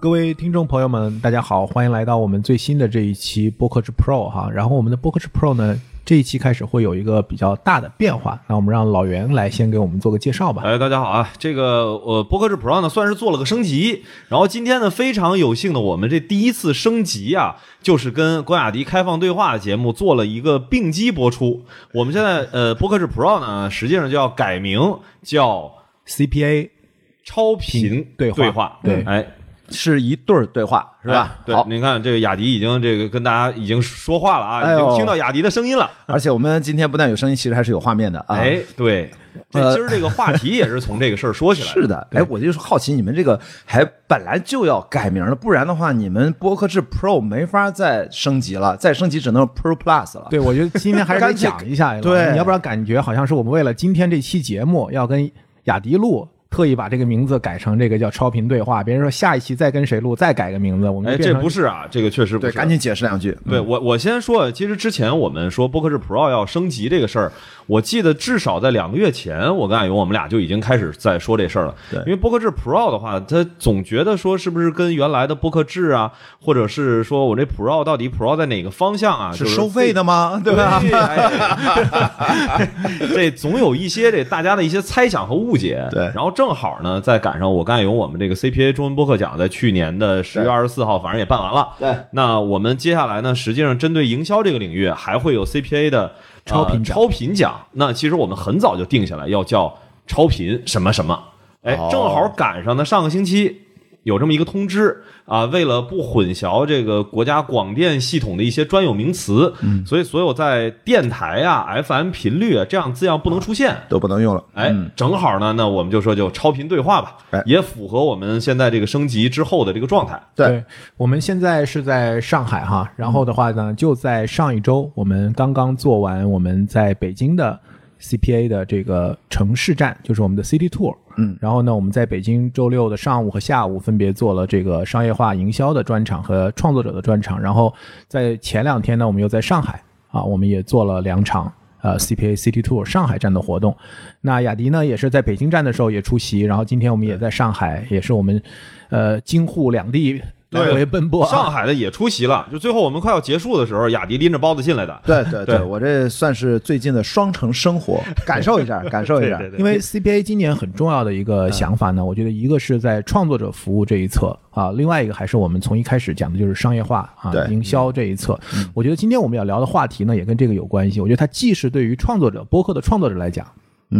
各位听众朋友们，大家好，欢迎来到我们最新的这一期播客之 Pro 哈。然后我们的播客之 Pro 呢，这一期开始会有一个比较大的变化。那我们让老袁来先给我们做个介绍吧。哎，大家好啊！这个呃，播客之 Pro 呢，算是做了个升级。然后今天呢，非常有幸的，我们这第一次升级啊，就是跟关雅迪开放对话的节目做了一个并机播出。我们现在呃，播客之 Pro 呢，实际上就要改名叫 CPA 超频对话对话。对哎，是一对儿对话，是吧？哎对好，，您看这个雅迪已经这个跟大家已经说话了啊，已经听到雅迪的声音了。而且我们今天不但有声音，其实还是有画面的啊。哎，对，今儿这个话题也是从这个事儿说起来 是的，哎，我就是好奇，你们这个还本来就要改名了，不然的话，你们播客制 Pro 没法再升级了，再升级只能 Pro Plus 了。对，我觉得今天还是得 讲一下，对你要不然感觉好像是我们为了今天这期节目要跟雅迪录。特意把这个名字改成这个叫超频对话，别人说下一期再跟谁录，再改个名字，我们哎，这不是啊，这个确实不对，是。赶紧解释两句。对我，我先说，其实之前我们说播客制 Pro 要升级这个事儿，我记得至少在两个月前，我跟艾勇我们俩就已经开始在说这事儿了。对因为播客制 Pro 的话，他总觉得说是不是跟原来的播客制啊，或者是说我这 Pro 到底 Pro 在哪个方向啊？就是收费的吗？对对吧？哎 这总有一些这大家的一些猜想和误解。对然后正好呢，再赶上我跟艾勇我们这个 CPA 中文播客奖在去年的十月二十四号，反正也办完了。对，那我们接下来呢，实际上针对营销这个领域，还会有 CPA 的、呃超频奖超频奖。那其实我们很早就定下来要叫超频什么什么，哎，哦正好赶上呢上个星期。有这么一个通知啊，为了不混淆这个国家广电系统的一些专有名词，嗯所以所有在电台啊、FM 频率啊这样字样不能出现。都不能用了。哎，正好呢，那我们就说就超频对话吧，哎也符合我们现在这个升级之后的这个状态。对，我们现在是在上海哈，然后的话呢，就在上一周，我们刚刚做完我们在北京的 CPA 的这个城市站，就是我们的 City Tour。嗯，然后呢，我们在北京周六的上午和下午分别做了这个商业化营销的专场和创作者的专场，然后在前两天呢，我们又在上海啊，我们也做了两场。呃，CPA City Tour 上海站的活动，那雅迪呢也是在北京站的时候也出席，然后今天我们也在上海，也是我们呃京沪两地来回奔波啊。上海的也出席了，就最后我们快要结束的时候，雅迪拎着包子进来的。对对对我这算是最近的双城生活，感受一下，感受一下。对对对因为 CBA 今年很重要的一个想法呢，我觉得一个是在创作者服务这一侧啊，另外一个还是我们从一开始讲的就是商业化啊、营销这一侧。我觉得今天我们要聊的话题呢，也跟这个有关系。我觉得它既是对于创作者、播客的创作者来讲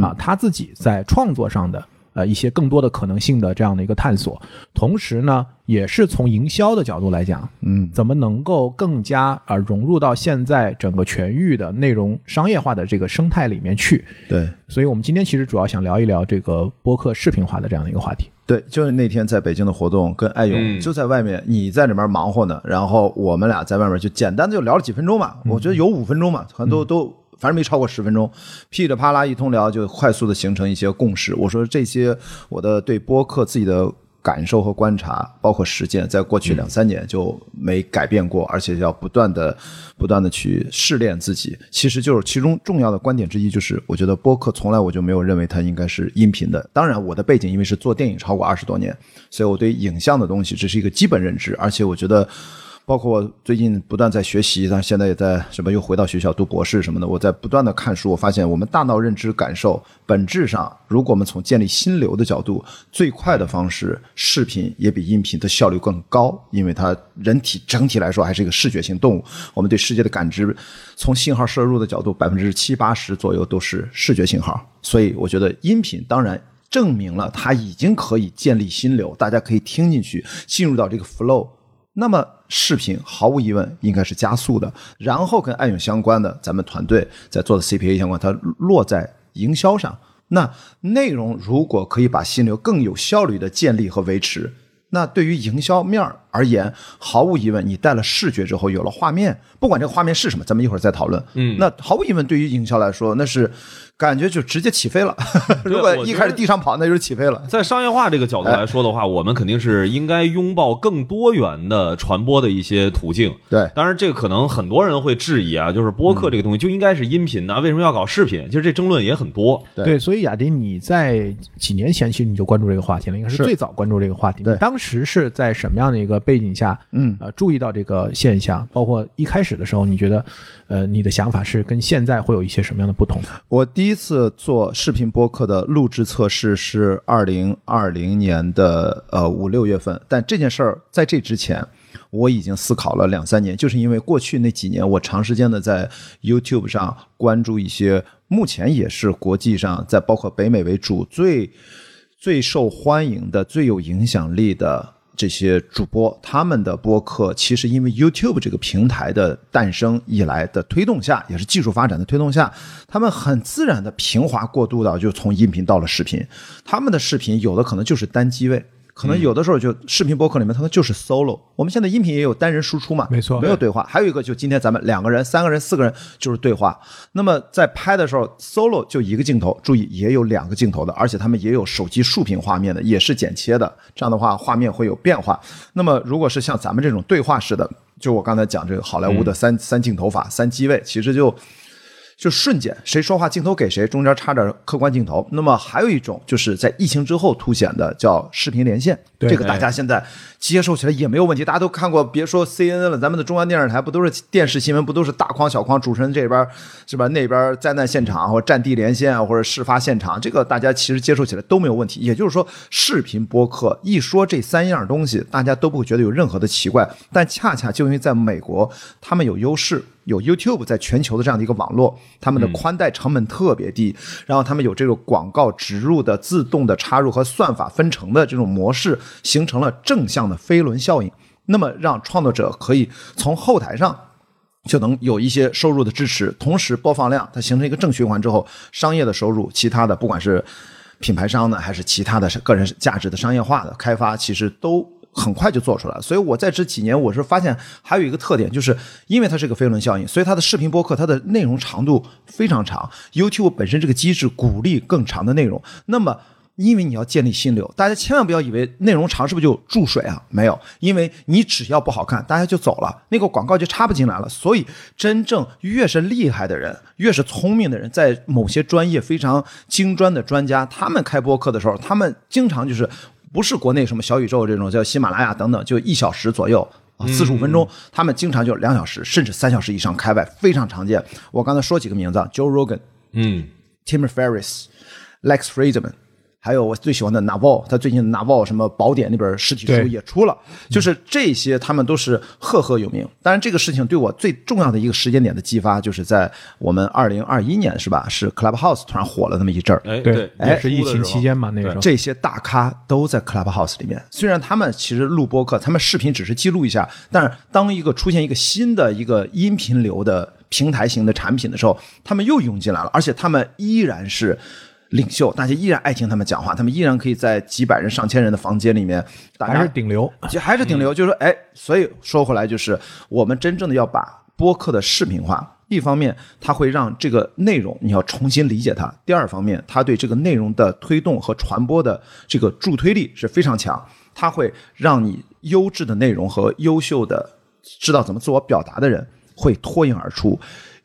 啊，他自己在创作上的。呃，一些更多的可能性的这样的一个探索，同时呢，也是从营销的角度来讲，嗯，怎么能够更加呃融入到现在整个全域的内容商业化的这个生态里面去。对所以我们今天其实主要想聊一聊这个播客视频化的这样的一个话题。对，就是那天在北京的活动，跟艾勇嗯就在外面，你在里面忙活呢，然后我们俩在外面就简单的就聊了几分钟嘛，我觉得有五分钟嘛，可能都都。反正没超过十分钟，噼里啪啦一通聊，就快速的形成一些共识。我说这些我的对播客自己的感受和观察，包括实践，在过去两三年就没改变过，而且要不断的、不断的去试炼自己。其实就是其中重要的观点之一，就是我觉得播客从来我就没有认为它应该是音频的。当然，我的背景因为是做电影超过二十多年，所以我对影像的东西这是一个基本认知，而且我觉得。包括我最近不断在学习，但现在也在什么又回到学校读博士什么的。我在不断的看书，我发现我们大脑认知感受本质上，如果我们从建立心流的角度，最快的方式，视频也比音频的效率更高，因为它人体整体来说还是一个视觉性动物。我们对世界的感知，从信号摄入的角度，百分之七八十左右都是视觉信号。所以我觉得音频当然。证明了它已经可以建立心流，大家可以听进去，进入到这个 flow。那么视频毫无疑问应该是加速的，然后跟爱勇相关的，咱们团队在做的 CPA 相关，它落在营销上。那内容如果可以把心流更有效率的建立和维持，那对于营销面而言，毫无疑问，你带了视觉之后，有了画面，不管这个画面是什么，咱们一会儿再讨论。嗯那毫无疑问，对于营销来说，那是感觉就直接起飞了。如果一开始地上跑，那就是起飞了。在商业化这个角度来说的话，我们肯定是应该拥抱更多元的传播的一些途径。对当然这个可能很多人会质疑啊，就是播客这个东西就应该是音频的，为什么要搞视频？其实这争论也很多。对对，所以雅迪，你在几年前其实你就关注这个话题了，应该是是最早关注这个话题。对当时是在什么样的一个背景下，嗯呃，注意到这个现象？包括一开始的时候，你觉得，呃，你的想法是跟现在会有一些什么样的不同？我第一第一次做视频播客的录制测试是二零二零年的呃五六月份，但这件事儿在这之前。我已经思考了两三年，就是因为过去那几年，我长时间的在 YouTube 上关注一些目前也是国际上在包括北美为主最最受欢迎的、最有影响力的这些主播，他们的播客其实因为 YouTube 这个平台的诞生以来的推动下，也是技术发展的推动下，他们很自然的平滑过渡到就从音频到了视频。他们的视频有的可能就是单机位。可能有的时候就视频播客里面，它就是 solo。我们现在音频也有单人输出嘛，没错没有对话。还有一个就今天咱们两个人、三个人、四个人就是对话。那么在拍的时候，solo 就一个镜头，注意也有两个镜头的，而且他们也有手机竖屏画面的，也是剪切的。这样的话，画面会有变化。那么如果是像咱们这种对话式的，就我刚才讲这个好莱坞的三、三镜头法、三机位，其实就。就瞬间谁说话镜头给谁，中间插点客观镜头。那么还有一种就是在疫情之后凸显的叫视频连线，对这个大家现在接受起来也没有问题。大家都看过，别说 CNN 了，咱们的中央电视台不都是电视新闻，不都是大框小框，主持人这边是吧？那边灾难现场或者战地连线啊或者事发现场，这个大家其实接受起来都没有问题。也就是说，视频播客一说这三样东西，大家都不会觉得有任何的奇怪。但恰恰就因为在美国，他们有优势。有 YouTube 在全球的这样的一个网络，他们的宽带成本特别低，然后他们有这个广告植入的自动的插入和算法分成的这种模式，形成了正向的飞轮效应。那么让创作者可以从后台上就能有一些收入的支持，同时播放量它形成一个正循环之后，商业的收入，其他的不管是品牌商呢，还是其他的个人价值的商业化的开发，其实都。很快就做出来，所以我在这几年，我是发现还有一个特点，就是因为它是个飞轮效应，所以它的视频播客它的内容长度非常长。YouTube 本身这个机制鼓励更长的内容，那么因为你要建立心流，大家千万不要以为内容长是不是就注水啊？没有，因为你只要不好看，大家就走了，那个广告就插不进来了。所以真正越是厉害的人，越是聪明的人，在某些专业非常精专的专家，他们开播客的时候，他们经常就是。不是国内什么小宇宙这种叫喜马拉雅等等，就一小时左右啊，四十五分钟，他们经常就两小时甚至三小时以上开外，非常常见。我刚才说几个名字：Joe Rogan、嗯 Tim Ferriss、Lex Friedman。还有我最喜欢的 Naval，他最近 Naval 什么宝典那本实体书也出了，就是这些他们都是赫赫有名。当然，这个事情对我最重要的一个时间点的激发，就是在我们二零二一年是吧？是 Clubhouse 突然火了那么一阵儿，哎，对，哎也是疫情期间嘛，那个时候。这些大咖都在 Clubhouse 里面。虽然他们其实录播客，他们视频只是记录一下，但是当一个出现一个新的一个音频流的平台型的产品的时候，他们又涌进来了，而且他们依然是。领袖，大家依然爱听他们讲话，他们依然可以在几百人、上千人的房间里面，大家还是顶流，就还是顶流。就是说，哎，所以说回来，就是我们真正的要把播客的视频化。一方面，它会让这个内容你要重新理解它；第二方面，它对这个内容的推动和传播的这个助推力是非常强。它会让你优质的内容和优秀的知道怎么自我表达的人会脱颖而出。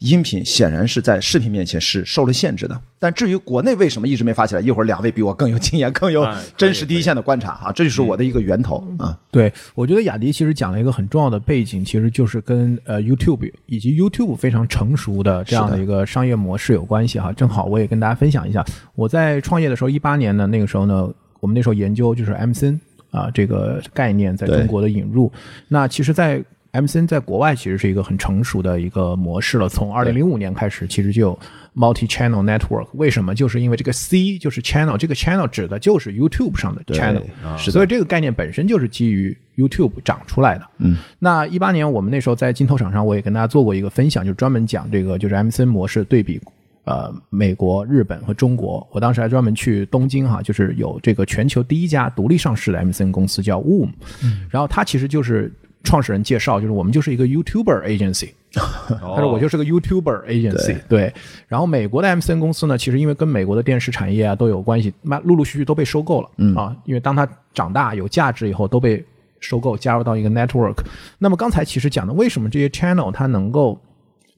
音频显然是在视频面前是受了限制的，但至于国内为什么一直没发起来，一会儿两位比我更有经验、更有 真实第一线的观察啊，这就是我的一个源头啊。对，我觉得雅迪其实讲了一个很重要的背景，其实就是跟呃 YouTube 以及 YouTube 非常成熟的这样的一个商业模式有关系哈。正好我也跟大家分享一下，我在创业的时候，一八年呢，那个时候呢，我们那时候研究就是 MCN 啊这个概念在中国的引入。那其实，在 MCN 在国外其实是一个很成熟的一个模式了，从二零零五年开始，其实就有 multi-channel network。为什么？就是因为这个 C 就是 channel，这个 channel 指的就是 YouTube 上的 channel，是的所以这个概念本身就是基于 YouTube 长出来的。嗯，那一八年我们那时候在镜头厂上，我也跟大家做过一个分享，就专门讲这个就是 MCN 模式对比呃美国、日本和中国。我当时还专门去东京哈，就是有这个全球第一家独立上市的 MCN 公司叫 Woom，、然后它其实就是创始人介绍，就是我们就是一个 YouTuber agency。他说我就是个 YouTuber agency，对。然后美国的 MCN 公司呢，其实因为跟美国的电视产业啊都有关系，慢陆陆续续都被收购了，嗯啊，因为当它长大有价值以后，都被收购加入到一个 network。那么刚才其实讲的，为什么这些 channel 它能够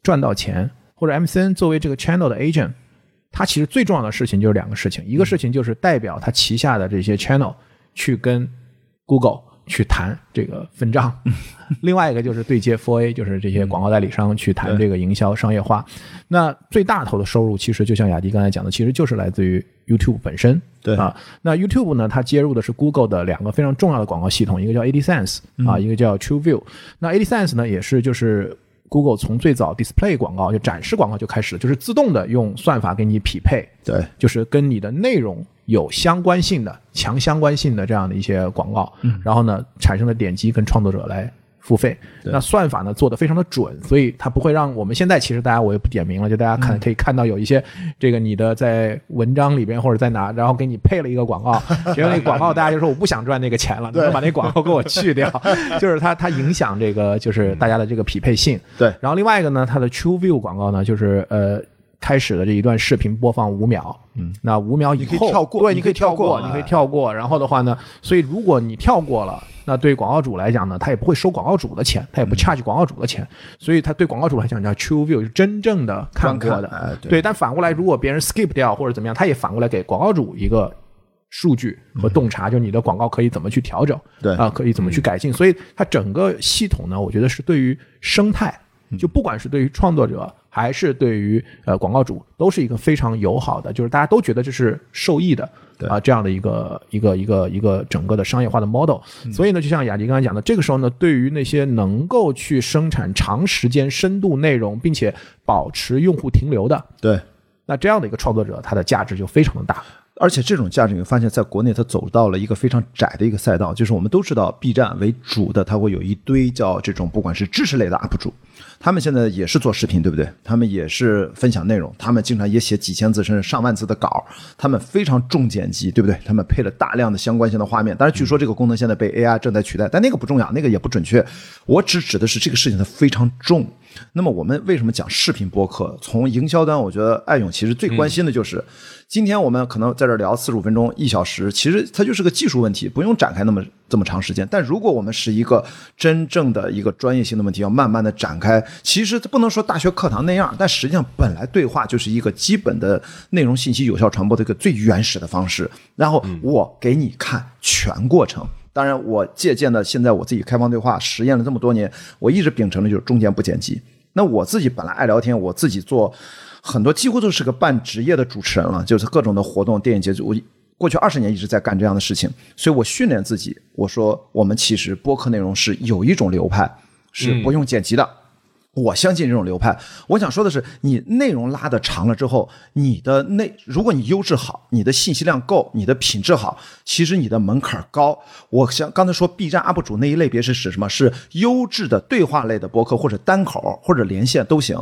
赚到钱，或者 MCN 作为这个 channel 的 agent，它其实最重要的事情就是两个事情，一个事情就是代表它旗下的这些 channel 去跟 Google 去谈这个分账，另外一个就是对接 for A，就是这些广告代理商去谈这个营销商业化。那最大头的收入，其实就像雅迪刚才讲的，其实就是来自于 YouTube 本身。对啊，那 YouTube 呢，它接入的是 Google 的两个非常重要的广告系统，一个叫 AdSense 啊，一个叫 TrueView。那 AdSense 呢，也是就是 Google 从最早 Display 广告就展示广告就开始了，就是自动的用算法给你匹配，对，就是跟你的内容有相关性的、强相关性的这样的一些广告，然后呢产生的点击跟创作者来付费。那算法呢做的非常的准，所以它不会让我们现在其实大家我也不点名了，就大家看可以看到有一些这个你的在文章里边或者在哪，然后给你配了一个广告，结果那广告大家就说我不想赚那个钱了，能把那广告给我去掉？就是它它影响这个就是大家的这个匹配性。对然后另外一个呢，它的 True View 广告呢，就是呃。开始的这一段视频播放五秒，嗯，那五秒以后你可以跳过对，你可以跳跳过。你可以哎跳过。然后的话呢，所以如果你跳过了，那对广告主来讲呢，他也不会收广告主的钱，他也不 charge 广告主的钱，所以他对广告主来讲叫 true view，是真正的看过的。对，但反过来，如果别人 skip 掉或者怎么样，他也反过来给广告主一个数据和洞察，就你的广告可以怎么去调整，对。啊，可以怎么去改进。所以它整个系统呢，我觉得是对于生态，就不管是对于创作者还是对于呃广告主，都是一个非常友好的，就是大家都觉得这是受益的。对啊，这样的一个一个一个一个整个的商业化的 model，所以呢，就像雅迪刚才讲的，这个时候呢，对于那些能够去生产长时间深度内容，并且保持用户停留的，对。那这样的一个创作者，他的价值就非常的大。而且这种价值，你会发现在国内它走到了一个非常窄的一个赛道，就是我们都知道 B 站为主的，它会有一堆叫这种不管是知识类的 UP 主，他们现在也是做视频，对不对？他们也是分享内容，他们经常也写几千字甚至上万字的稿，他们非常重剪辑，对不对？他们配了大量的相关性的画面。当然，据说这个功能现在被 AI 正在取代，但那个不重要，那个也不准确。我只指的是这个事情它非常重。那么我们为什么讲视频播客？从营销端，我觉得艾勇其实最关心的就是，今天我们可能在这聊四十五分钟、一小时，其实它就是个技术问题，不用展开那么这么长时间。但如果我们是一个真正的一个专业性的问题，要慢慢的展开，其实不能说大学课堂那样，但实际上本来对话就是一个基本的内容信息有效传播的一个最原始的方式。然后我给你看全过程。当然，我借鉴的现在我自己开放对话实验了这么多年，我一直秉承的就是中间不剪辑。那我自己本来爱聊天，我自己做很多几乎都是个半职业的主持人了，就是各种的活动、电影节，我过去二十年一直在干这样的事情，所以我训练自己。我说，我们其实播客内容是有一种流派是不用剪辑的。我相信这种流派。我想说的是，你内容拉的长了之后，你的内，如果你优质好，你的信息量够，你的品质好，其实你的门槛高。我想刚才说 B 站 UP 主那一类别是指什么？是优质的对话类的博客，或者单口，或者连线都行。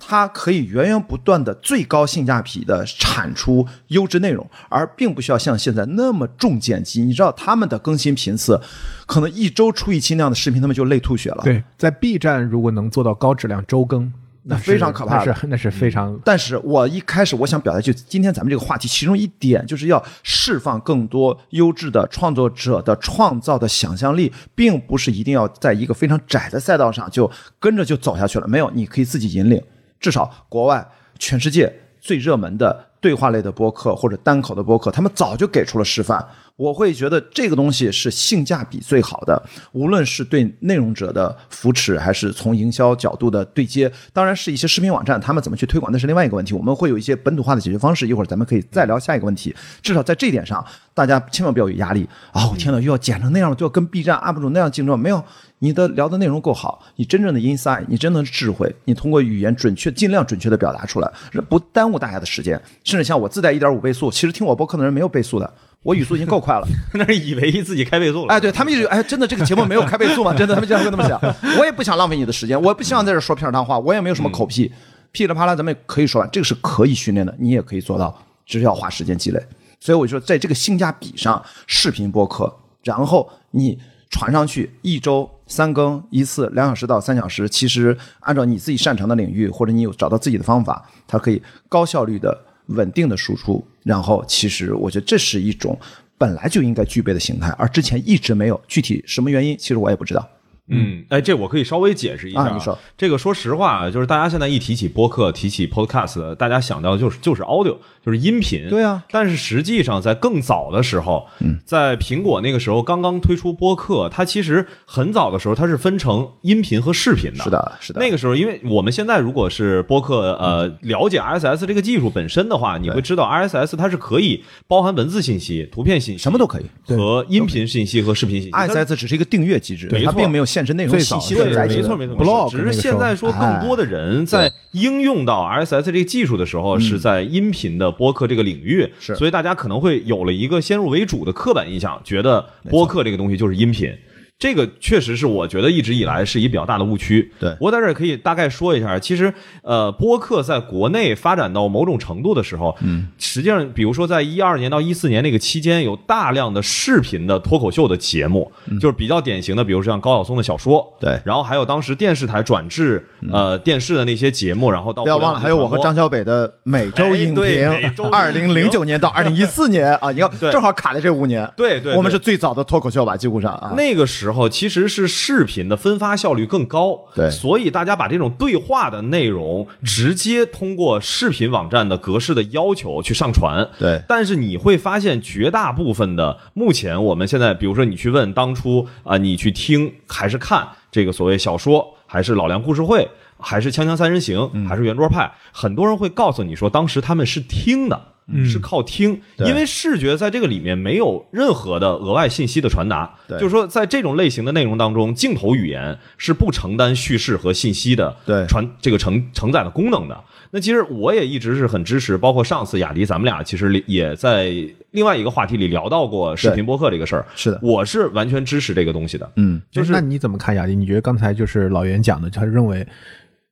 它可以源源不断的最高性价比的产出优质内容，而并不需要像现在那么重剪辑。你知道他们的更新频次，可能一周出一期那样的视频，他们就累吐血了。对，在 B 站如果能做到高质量周更，那非常可怕是那是非常但是我一开始我想表达就今天咱们这个话题，其中一点就是要释放更多优质的创作者的创造的想象力，并不是一定要在一个非常窄的赛道上就跟着就走下去了。没有，你可以自己引领。至少国外、全世界最热门的对话类的播客或者单口的播客，他们早就给出了示范。我会觉得这个东西是性价比最好的，无论是对内容者的扶持，还是从营销角度的对接。当然是一些视频网站，他们怎么去推广，那是另外一个问题。我们会有一些本土化的解决方式，一会儿咱们可以再聊下一个问题。至少在这一点上，大家千万不要有压力啊！我天呐，又要剪成那样，就要跟 B 站 UP 主那样竞争，没有。你的聊的内容够好，你真正的 insight，你真正的智慧，你通过语言准确、尽量准确的表达出来，不耽误大家的时间。甚至像我自带一点五倍速，其实听我播客的人没有倍速的，我语速已经够快了。那是以为自己开倍速了。哎，对他们一直哎，真的这个节目没有开倍速吗？真的，他们经常会那么想。我也不想浪费你的时间，我也不希望在这说片儿汤话，我也没有什么口癖。噼里啪啦咱们也可以说完，这个是可以训练的，你也可以做到，只是要花时间积累。所以我就说，在这个性价比上，视频播客，然后你传上去一周三更一次，两小时到三小时，其实按照你自己擅长的领域，或者你有找到自己的方法，它可以高效率的、稳定的输出。然后，其实我觉得这是一种本来就应该具备的形态，而之前一直没有。具体什么原因，其实我也不知道。嗯，哎，这我可以稍微解释一下。啊你说这个，说实话啊，就是大家现在一提起播客、提起 podcast，大家想到的就是就是 audio，就是音频。对啊但是实际上，在更早的时候，嗯，在苹果那个时候刚刚推出播客，它其实很早的时候它是分成音频和视频的。是的，是的。那个时候，因为我们现在如果是播客，呃，了解 RSS 这个技术本身的话，你会知道 RSS 它是可以包含文字信息、图片信息，什么都可以。和音频信息和视频信息。它 ISS 只是一个订阅机制，它并没有限制内容最早信息的对，载体。没错没错 blog 只是现在说更多的人在应用到 RSS 这个技术的时候，是在音频的播客这个领域，是所以大家可能会有了一个先入为主的刻板印象，觉得播客这个东西就是音频。这个确实是我觉得一直以来是一比较大的误区。对。我在这儿可以大概说一下，其实呃，播客在国内发展到某种程度的时候，嗯，实际上比如说在一二年到一四年那个期间，有大量的视频的脱口秀的节目，就是比较典型的，比如像高晓松的小说，对。然后还有当时电视台转制呃电视的那些节目，然后到不要忘了，还有我和张小北的每周影评周，影二零零九年到 二零一四年啊，你看正好卡在这五年。对对对。我们是最早的脱口秀吧，几乎上啊。那个时候其实是视频的分发效率更高，对所以大家把这种对话的内容直接通过视频网站的格式的要求去上传。对但是你会发现，绝大部分的目前我们现在，比如说你去问当初啊、你去听还是看这个所谓小说，还是老梁故事会，还是锵锵三人行，嗯还是圆桌派，很多人会告诉你说，当时他们是听的。是靠听，因为视觉在这个里面没有任何的额外信息的传达，对就是说在这种类型的内容当中，镜头语言是不承担叙事和信息的对传这个承承载的功能的。那其实我也一直是很支持，包括上次雅迪咱们俩其实也在另外一个话题里聊到过视频播客这个事儿。是的我是完全支持这个东西的。嗯，就是那你怎么看雅迪？你觉得刚才就是老袁讲的，他认为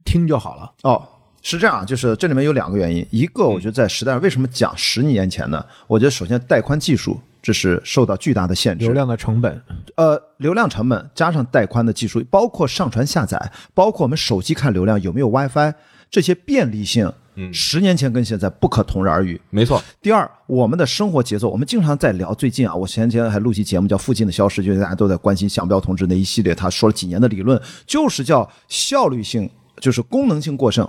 听就好了，哦，是这样，就是这里面有两个原因，一个我觉得在时代上为什么讲十年前呢？我觉得首先带宽技术这是受到巨大的限制，流量的成本，呃，流量成本加上带宽的技术，包括上传下载，包括我们手机看流量有没有 WiFi，这些便利性，嗯，十年前跟现在不可同日而语。没错，第二，我们的生活节奏，我们经常在聊。最近啊，我前几天还录期节目叫《附近的消失》，就是大家都在关心向彪同志那一系列，他说了几年的理论，就是叫效率性，就是功能性过剩，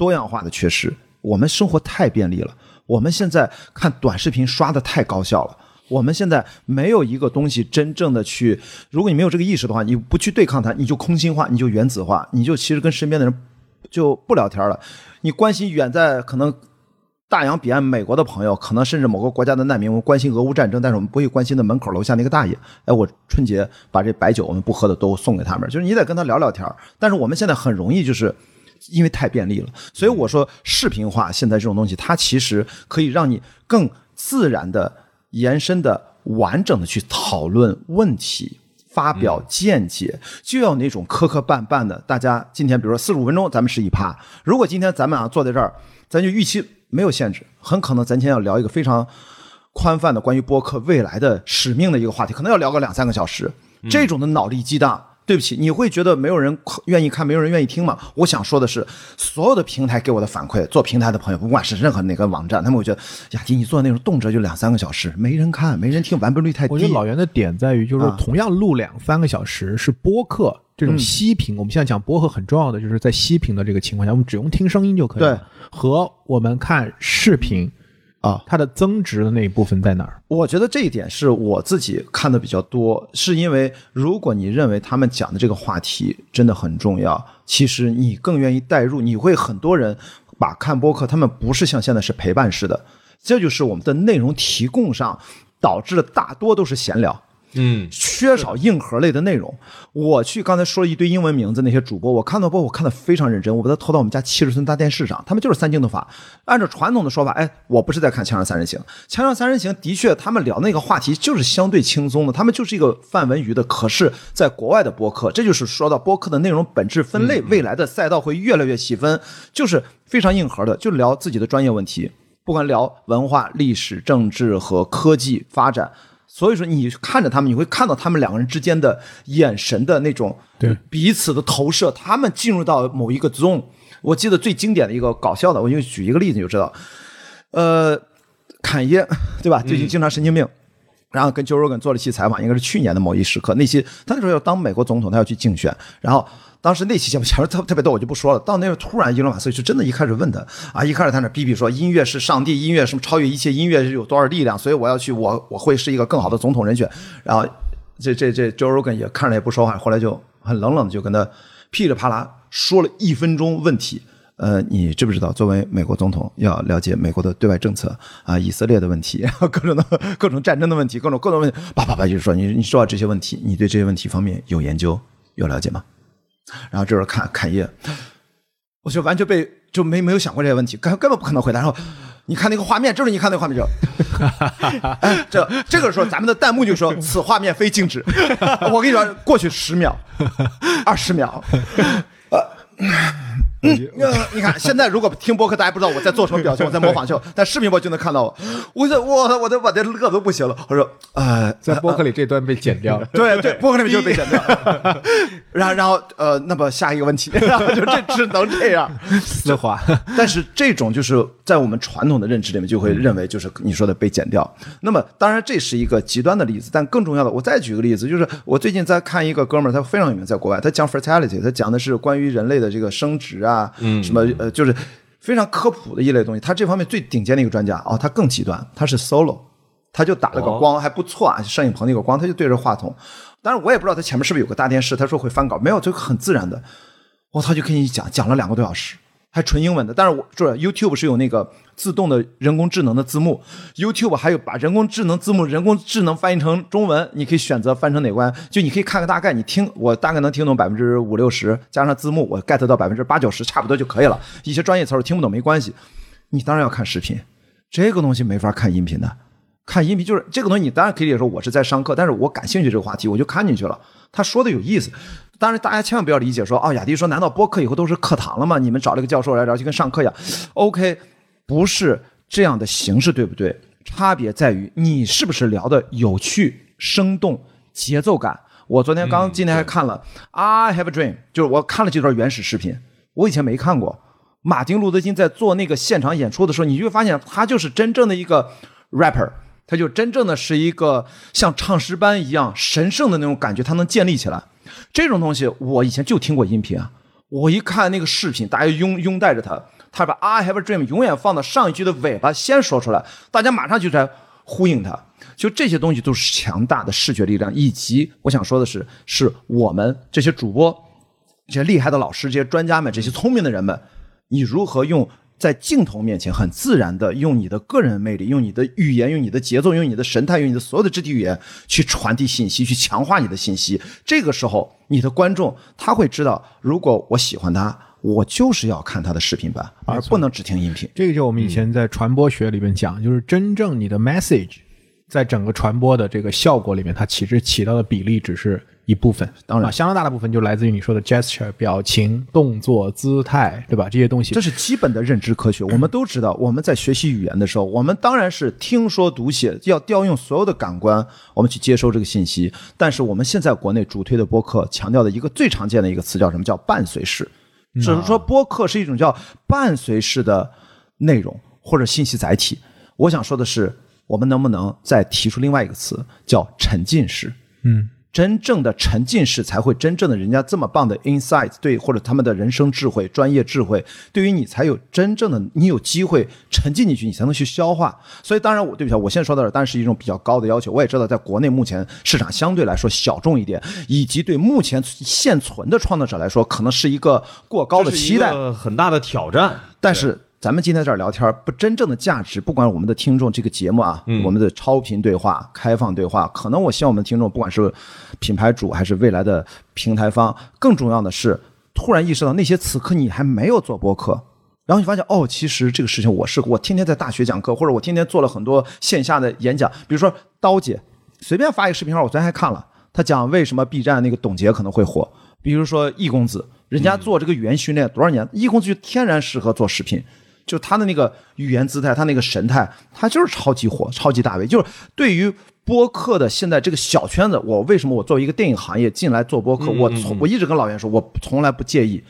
多样化的缺失。我们生活太便利了，我们现在看短视频刷的太高效了。我们现在没有一个东西真正的去，如果你没有这个意识的话，你不去对抗它，你就空心化，你就原子化，你就其实跟身边的人就不聊天了。你关心远在可能大洋彼岸美国的朋友，可能甚至某个国家的难民，我们关心俄乌战争，但是我们不会关心的门口楼下那个大爷。哎，我春节把这白酒我们不喝的都送给他们，就是你得跟他聊聊天。但是我们现在很容易就是。因为太便利了，所以我说视频化现在这种东西，它其实可以让你更自然的、延伸的、完整的去讨论问题。发表见解就要那种磕磕绊绊的。大家今天比如说四十五分钟，咱们是一趴。如果今天咱们啊坐在这儿，咱就预期没有限制，很可能咱今天要聊一个非常宽泛的关于播客未来的使命的一个话题，可能要聊个两三个小时。这种的脑力激荡，对不起，你会觉得没有人愿意看，没有人愿意听吗？我想说的是，所有的平台给我的反馈，做平台的朋友，不管是任何哪个网站，他们会觉得雅迪你做的内容动辄就两三个小时，没人看，没人听，完播率太低。我觉得老袁的点在于，就是啊同样录两三个小时是播客这种息屏，我们现在讲播客很重要的就是在息屏的这个情况下，我们只用听声音就可以和我们看视频啊，它的增值的那一部分在哪儿？我觉得这一点是我自己看的比较多，是因为如果你认为他们讲的这个话题真的很重要，其实你更愿意带入，你会很多人把看播客，他们不是像现在是陪伴式的，这就是我们的内容提供上导致的大多都是闲聊。嗯，缺少硬核类的内容。我去刚才说了一堆英文名字，那些主播我看到播，我看的非常认真，我把它投到我们家七十寸大电视上，他们就是三镜头法。按照传统的说法，哎，我不是在看《枪上三人行》，《枪上三人行》的确他们聊那个话题就是相对轻松的，他们就是一个范文娱的。可是，在国外的播客，这就是说到播客的内容本质分类，未来的赛道会越来越细分，就是非常硬核的，就聊自己的专业问题。不管聊文化、历史、政治和科技发展，所以说你看着他们，你会看到他们两个人之间的眼神的那种对彼此的投射，他们进入到某一个 zone。我记得最经典的一个搞笑的，我就举一个例子你就知道，呃，侃爷对吧？最近经常神经病。然后跟 Joe Rogan 做了一期采访，应该是去年的某一时刻。那期他那时候要当美国总统，他要去竞选。然后当时那期节目前面特特别逗，我就不说了。到那个突然，伊隆马斯就真的一开始问他啊，一开始他那逼逼说音乐是上帝，音乐什么超越一切，音乐有多少力量，所以我要去，我我会是一个更好的总统人选。然后这这这 Joe Rogan 也看着也不说话，后来就很冷冷的就跟他噼里啪啦说了一分钟问题。呃，你知不知道，作为美国总统，要了解美国的对外政策啊，以色列的问题，然后各种的各种战争的问题，各种各种问题，叭叭叭，就是说你你说到这些问题，你对这些问题方面有研究有了解吗？然后这时候看侃爷，我就完全被就没没有想过这些问题，根根本不可能回答。然后你看那个画面，就是你看那个画面就，哎，这这个时候咱们的弹幕就说此画面非静止。我跟你说，过去十秒、二十秒，呃，你看现在如果听播客，大家不知道我在做什么表情，我在模仿秀，但视频播就能看到我。我这我我都我这乐都不行了。我说，呃，在播客里这段被剪掉。对对，播客里面就被剪掉。然后然后呃，那么下一个问题，然后就这只能这样丝滑。但是这种就是在我们传统的认知里面，就会认为就是你说的被剪掉。那么当然这是一个极端的例子，但更重要的，我再举个例子，就是我最近在看一个哥们儿，他非常有名，在国外，他讲 fertility，他讲的是关于人类的这个生殖啊，嗯，什么呃，就是非常科普的一类东西。他这方面最顶尖的一个专家哦，他更极端，他是 solo，他就打了个光，还不错啊，摄影棚那个光，他就对着话筒。当然我也不知道他前面是不是有个大电视，他说会翻稿，没有，就很自然的。我操，就跟你讲讲了两个多小时，还纯英文的。但是我就是 YouTube 是有那个自动的人工智能的字幕，YouTube 还有把人工智能字幕、人工智能翻译成中文，你可以选择翻成哪关，就你可以看个大概，你听我大概能听懂百分之五六十，加上字幕我 get 到百分之八九十，差不多就可以了。一些专业词儿听不懂没关系，你当然要看视频，这个东西没法看音频的。看音频就是这个东西，你当然可以理解说我是在上课，但是我感兴趣这个话题，我就看进去了。他说的有意思，当然大家千万不要理解说，哦，雅迪说难道播客以后都是课堂了吗？你们找了个教授来聊，就跟上课一样。OK，不是这样的形式，对不对？差别在于你是不是聊的有趣、生动、节奏感。我昨天刚今天还看了《I Have a Dream》，就是我看了这段原始视频，我以前没看过。马丁·路德·金在做那个现场演出的时候，你就会发现他就是真正的一个 rapper。他就真正的是一个像唱诗班一样神圣的那种感觉，他能建立起来。这种东西我以前就听过音频啊，我一看那个视频，大家拥拥戴着他，他把 I have a dream 永远放到上一句的尾巴先说出来，大家马上就在呼应他。就这些东西都是强大的视觉力量，以及我想说的是，是我们这些主播、这些厉害的老师、这些专家们、这些聪明的人们，你如何用？在镜头面前，很自然的用你的个人魅力，用你的语言，用你的节奏，用你的神态，用你的所有的肢体语言去传递信息，去强化你的信息。这个时候，你的观众他会知道，如果我喜欢他，我就是要看他的视频版，而不能只听音频。这个就我们以前在传播学里面讲，就是真正你的 message 在整个传播的这个效果里面，它其实起到的比例只是一部分，当然啊，相当大的部分就来自于你说的 gesture 表情、动作、姿态，对吧？这些东西这是基本的认知科学。我们都知道，我们在学习语言的时候，我们当然是听说读写，要调用所有的感官，我们去接收这个信息。但是我们现在国内主推的播客强调的一个最常见的一个词叫什么？叫伴随式，只是说播客是一种叫伴随式的内容或者信息载体。我想说的是，我们能不能再提出另外一个词，叫沉浸式？嗯，真正的沉浸式才会真正的人家这么棒的 insight 对，或者他们的人生智慧、专业智慧，对于你才有真正的你有机会沉浸进去，你才能去消化。所以当然我对不起啊，我现在说到这儿，当然是一种比较高的要求。我也知道，在国内目前市场相对来说小众一点，以及对目前现存的创作者来说，可能是一个过高的期待。个很大的挑战。但是咱们今天在这儿聊天，不真正的价值，不管我们的听众这个节目啊，我们的超频对话、开放对话，可能我希望我们的听众，不管是品牌主还是未来的平台方，更重要的是，突然意识到那些此刻你还没有做播客。然后你发现哦，其实这个事情我是我天天在大学讲课，或者我天天做了很多线下的演讲，比如说刀姐随便发一个视频号，我昨天还看了，他讲为什么 B 站那个董洁可能会火，比如说易公子，人家做这个语言训练多少年，易公子就天然适合做视频，就他的那个语言姿态，他那个神态，他就是超级火，超级大 V。就是对于播客的现在这个小圈子，我为什么我作为一个电影行业进来做播客，我从我一直跟老袁说，我从来不介意。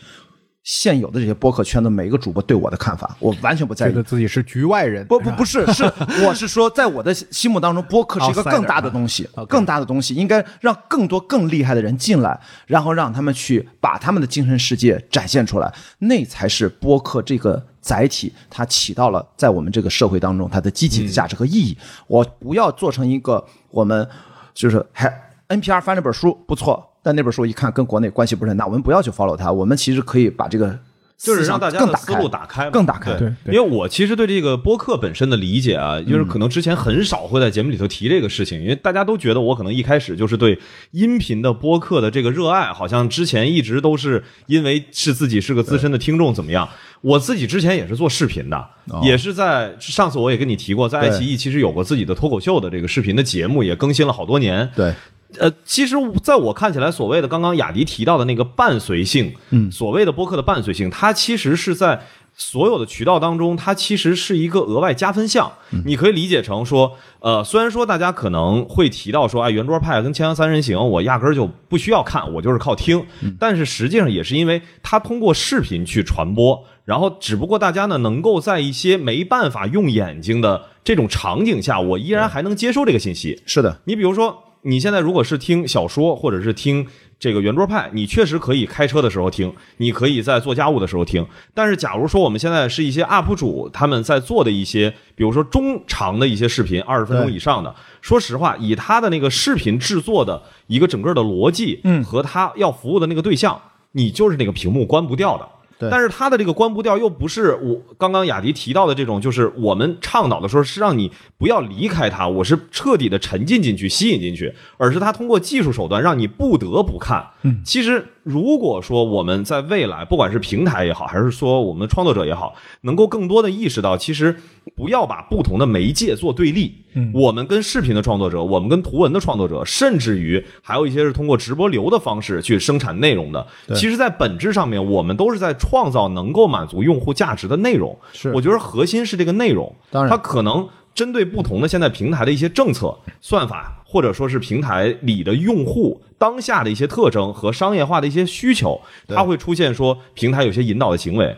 现有的这些播客圈的每一个主播对我的看法，我完全不在意觉得。自己是局外人。不不不是是，我是说，在我的心目当中，播客是一个更大的东西 更大的东西，应该让更多更厉害的人进来，然后让他们去把他们的精神世界展现出来，那才是播客这个载体，它起到了在我们这个社会当中它的积极的价值和意义。我不要做成一个我们就是还 NPR 翻了本书不错，但那本书一看跟国内关系不是很大，我们不要去 follow 它，我们其实可以把这个就是让大家的思路打开嘛，更打开。对对因为我其实对这个播客本身的理解啊，就是可能之前很少会在节目里头提这个事情，因为大家都觉得我可能一开始就是对音频的播客的这个热爱，好像之前一直都是因为是自己是个资深的听众怎么样。我自己之前也是做视频的，也是在上次我也跟你提过，在爱奇艺其实有过自己的脱口秀的这个视频的节目，也更新了好多年。对，呃，其实在我看起来，所谓的刚刚雅迪提到的那个伴随性，嗯，所谓的播客的伴随性，它其实是在所有的渠道当中，它其实是一个额外加分项。你可以理解成说，呃，虽然说大家可能会提到说，哎，圆桌派跟锵锵三人行，我压根儿就不需要看，我就是靠听，但是实际上也是因为它通过视频去传播。然后，只不过大家呢，能够在一些没办法用眼睛的这种场景下，我依然还能接收这个信息。是的，你比如说，你现在如果是听小说，或者是听这个圆桌派，你确实可以开车的时候听，你可以在做家务的时候听。但是，假如说我们现在是一些 UP 主他们在做的一些，比如说中长的一些视频，二十分钟以上的，说实话，以他的那个视频制作的一个整个的逻辑，嗯，和他要服务的那个对象，你就是那个屏幕关不掉的。对但是它的这个关不掉，又不是我刚刚雅迪提到的这种，就是我们倡导的时候是让你不要离开它，我是彻底的沉浸进去、吸引进去，而是它通过技术手段让你不得不看。嗯，其实如果说我们在未来，不管是平台也好，还是说我们的创作者也好，能够更多的意识到，其实不要把不同的媒介做对立。嗯，我们跟视频的创作者，我们跟图文的创作者，甚至于还有一些是通过直播流的方式去生产内容的。其实，在本质上面，我们都是在创造能够满足用户价值的内容。是我觉得核心是这个内容。当然它可能针对不同的现在平台的一些政策、算法，或者说是平台里的用户当下的一些特征和商业化的一些需求，它会出现说平台有些引导的行为。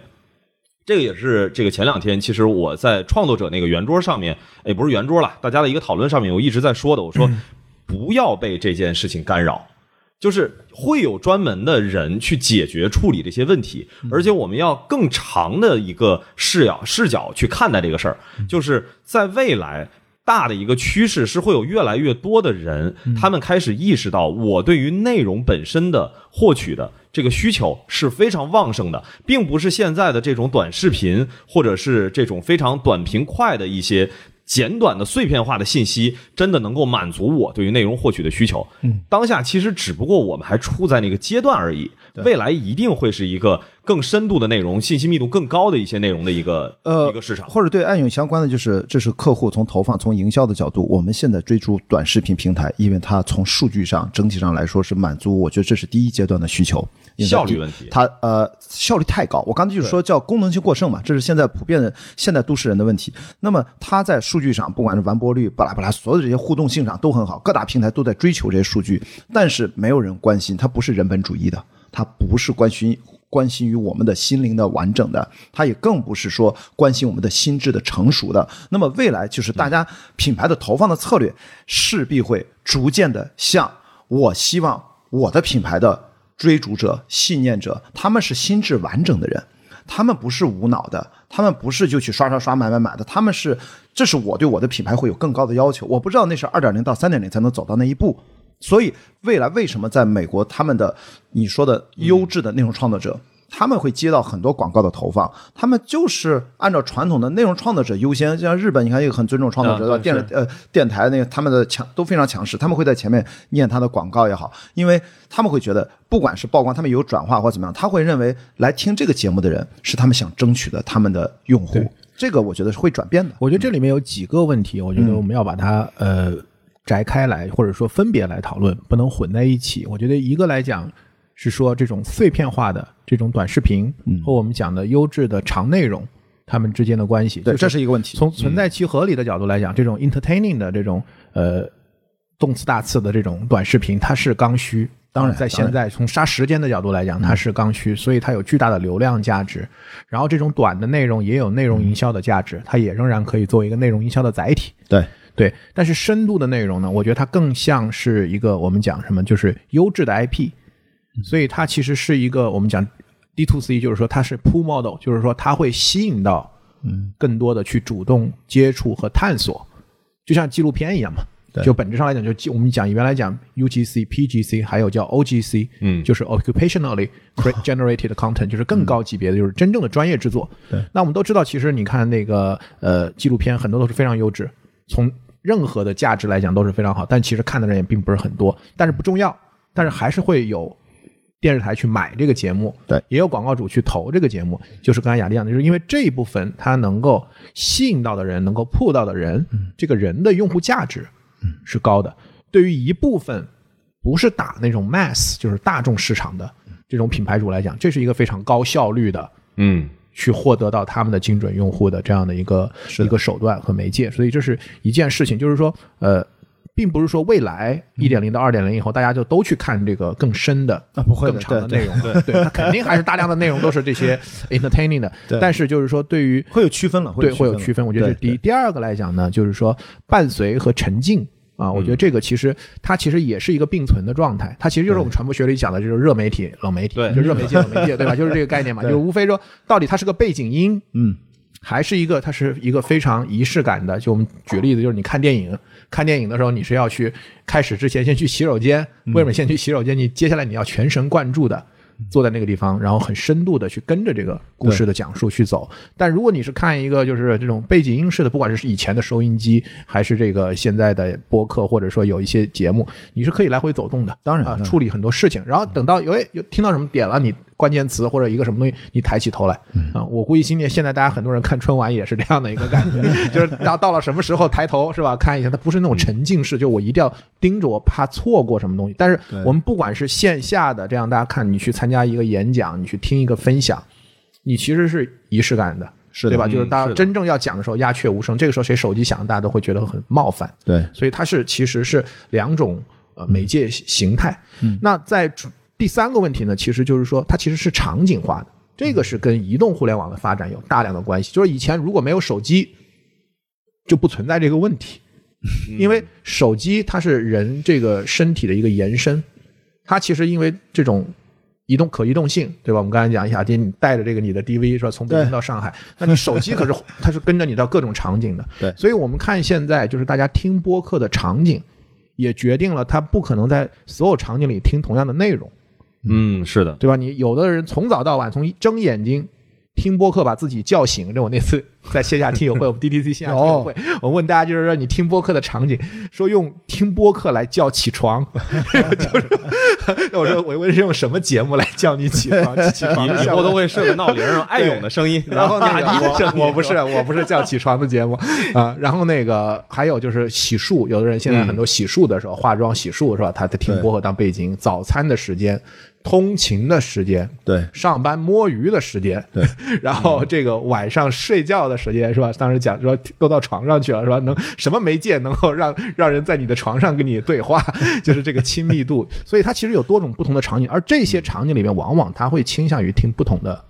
这个也是这个前两天，其实我在创作者那个圆桌上面，也不是圆桌了，大家的一个讨论上面，我一直在说的，我说不要被这件事情干扰，就是会有专门的人去解决处理这些问题，而且我们要更长的一个视角视角去看待这个事儿，就是在未来。大的一个趋势是会有越来越多的人，他们开始意识到，我对于内容本身的获取的这个需求是非常旺盛的，并不是现在的这种短视频或者是这种非常短平快的一些简短的碎片化的信息，真的能够满足我对于内容获取的需求。嗯，当下其实只不过我们还处在那个阶段而已，未来一定会是一个更深度的内容、信息密度更高的一些内容的一个呃一个市场。或者对暗涌相关的，就是这是客户从投放、从营销的角度，我们现在追逐短视频平台，因为它从数据上整体上来说是满足，我觉得这是第一阶段的需求，效率问题它呃效率太高。我刚才就是说叫功能性过剩嘛，这是现在普遍的现代都市人的问题。那么它在数据上，不管是完播率、巴拉巴拉，所有的这些互动性上都很好，各大平台都在追求这些数据，但是没有人关心，它不是人本主义的，它不是关心。关心于我们的心灵的完整的，它也更不是说关心我们的心智的成熟的。那么未来就是大家品牌的投放的策略势必会逐渐的向我希望我的品牌的追逐者、信念者，他们是心智完整的人，他们不是无脑的，他们不是就去刷刷刷买买买的，他们是，这是我对我的品牌会有更高的要求。我不知道那是二点零到三点零才能走到那一步。所以未来为什么在美国他们的你说的优质的内容创作者，他们会接到很多广告的投放，他们就是按照传统的内容创作者优先，像日本，你看一个很尊重创作者的电视呃电台那个他们的强都非常强势，他们会在前面念他的广告也好，因为他们会觉得不管是曝光，他们有转化或怎么样，他会认为来听这个节目的人是他们想争取的他们的用户，这个我觉得是会转变的。我觉得这里面有几个问题，我觉得我们要把它呃摘开来，或者说分别来讨论，不能混在一起。我觉得一个来讲是说这种碎片化的这种短视频和我们讲的优质的长内容，它们之间的关系，对，这是一个问题。从存在其合理的角度来讲，这种 entertaining 的这种呃动次大次的这种短视频，它是刚需。当然在现在从杀时间的角度来讲，它是刚需，所以它有巨大的流量价值。然后这种短的内容也有内容营销的价值，它也仍然可以作为一个内容营销的载体。对，对，但是深度的内容呢，我觉得它更像是一个我们讲什么，就是优质的 IP，所以它其实是一个我们讲 D to C，就是说它是 pull model，就是说它会吸引到嗯更多的去主动接触和探索，就像纪录片一样嘛。对就本质上来讲，就我们讲原来讲 UGC、PGC，还有叫 OGC，嗯就是 occupationally generated content，就是更高级别的，就是真正的专业制作。对，那我们都知道，其实你看那个呃纪录片，很多都是非常优质，从任何的价值来讲都是非常好，但其实看的人也并不是很多，但是不重要，但是还是会有电视台去买这个节目，对。也有广告主去投这个节目，就是刚才雅丽讲的，就是因为这一部分它能够吸引到的人，能够铺到的人，这个人的用户价值是高的。对于一部分不是打那种 mass，就是大众市场的这种品牌主来讲，这是一个非常高效率的嗯，去获得到他们的精准用户的这样的一个一个手段和媒介，所以这是一件事情，就是说，呃，并不是说未来一点零到二点零以后，大家就都去看这个更深的、啊不会更长的内容，对对，它肯定还是大量的内容都是这些 entertaining 的，但是就是说，对于会有区分了，对，会有区分。我觉得这是第一。第二个来讲呢，就是说伴随和沉浸啊，我觉得这个其实它其实也是一个并存的状态。它其实就是我们传播学里讲的，就是热媒体、冷媒体，对就热媒体、冷媒介，对吧？就是这个概念嘛，就是无非说到底它是个背景音，嗯，还是一个它是一个非常仪式感的。就我们举例子，就是你看电影，看电影的时候你是要去开始之前先去洗手间，为什么先去洗手间？你接下来你要全神贯注的。坐在那个地方，然后很深度的去跟着这个故事的讲述去走。但如果你是看一个就是这种背景音式的，不管是以前的收音机，还是这个现在的播客，或者说有一些节目，你是可以来回走动的。啊，当然啊处理很多事情，然后等到有哎有听到什么点了，你关键词或者一个什么东西，你抬起头来啊。我估计今年现在大家很多人看春晚也是这样的一个感觉，就是到到了什么时候抬头是吧？看一下，它不是那种沉浸式，就我一定要盯着，我怕错过什么东西。但是我们不管是线下的这样，大家看你去参加一个演讲，你去听一个分享，你其实是仪式感的。是对吧？就是大家真正要讲的时候鸦雀无声，这个时候谁手机响，大家都会觉得很冒犯。对所以它是其实是两种呃媒介形态。嗯那在主第三个问题呢，其实就是说它其实是场景化的，这个是跟移动互联网的发展有大量的关系。就是以前如果没有手机，就不存在这个问题，因为手机它是人这个身体的一个延伸，它其实因为这种。移动可移动性，对吧？我们刚才讲，一下，就，你带着这个你的 DV 是吧？从北京到上海，那你手机可是 它是跟着你到各种场景的。对所以我们看现在就是大家听播客的场景，也决定了它不可能在所有场景里听同样的内容，嗯，是的，对吧？你有的人从早到晚，从一睁眼睛听播客把自己叫醒。这我那次 在线下听友会，我们 DTC 线下听友会，我问大家就是说你听播客的场景，说用听播客来叫起床，就是我说我问是用什么节目来叫你起床？起床以都会设个闹铃，让爱勇的声音，然后那我不是我不是叫起床的节目啊，然后那个还有就是洗漱，有的人现在很多洗漱的时候，化妆洗漱是吧？他在听播客当背景，早餐的时间、通勤的时间、对上班摸鱼的时间，对，然后这个晚上睡觉的时间是吧？当时讲说都到床上去了是吧？能什么媒介能够让让人在你的床上跟你对话？就是这个亲密度，所以它其实有多种不同的场景，而这些场景里面往往它会倾向于听不同的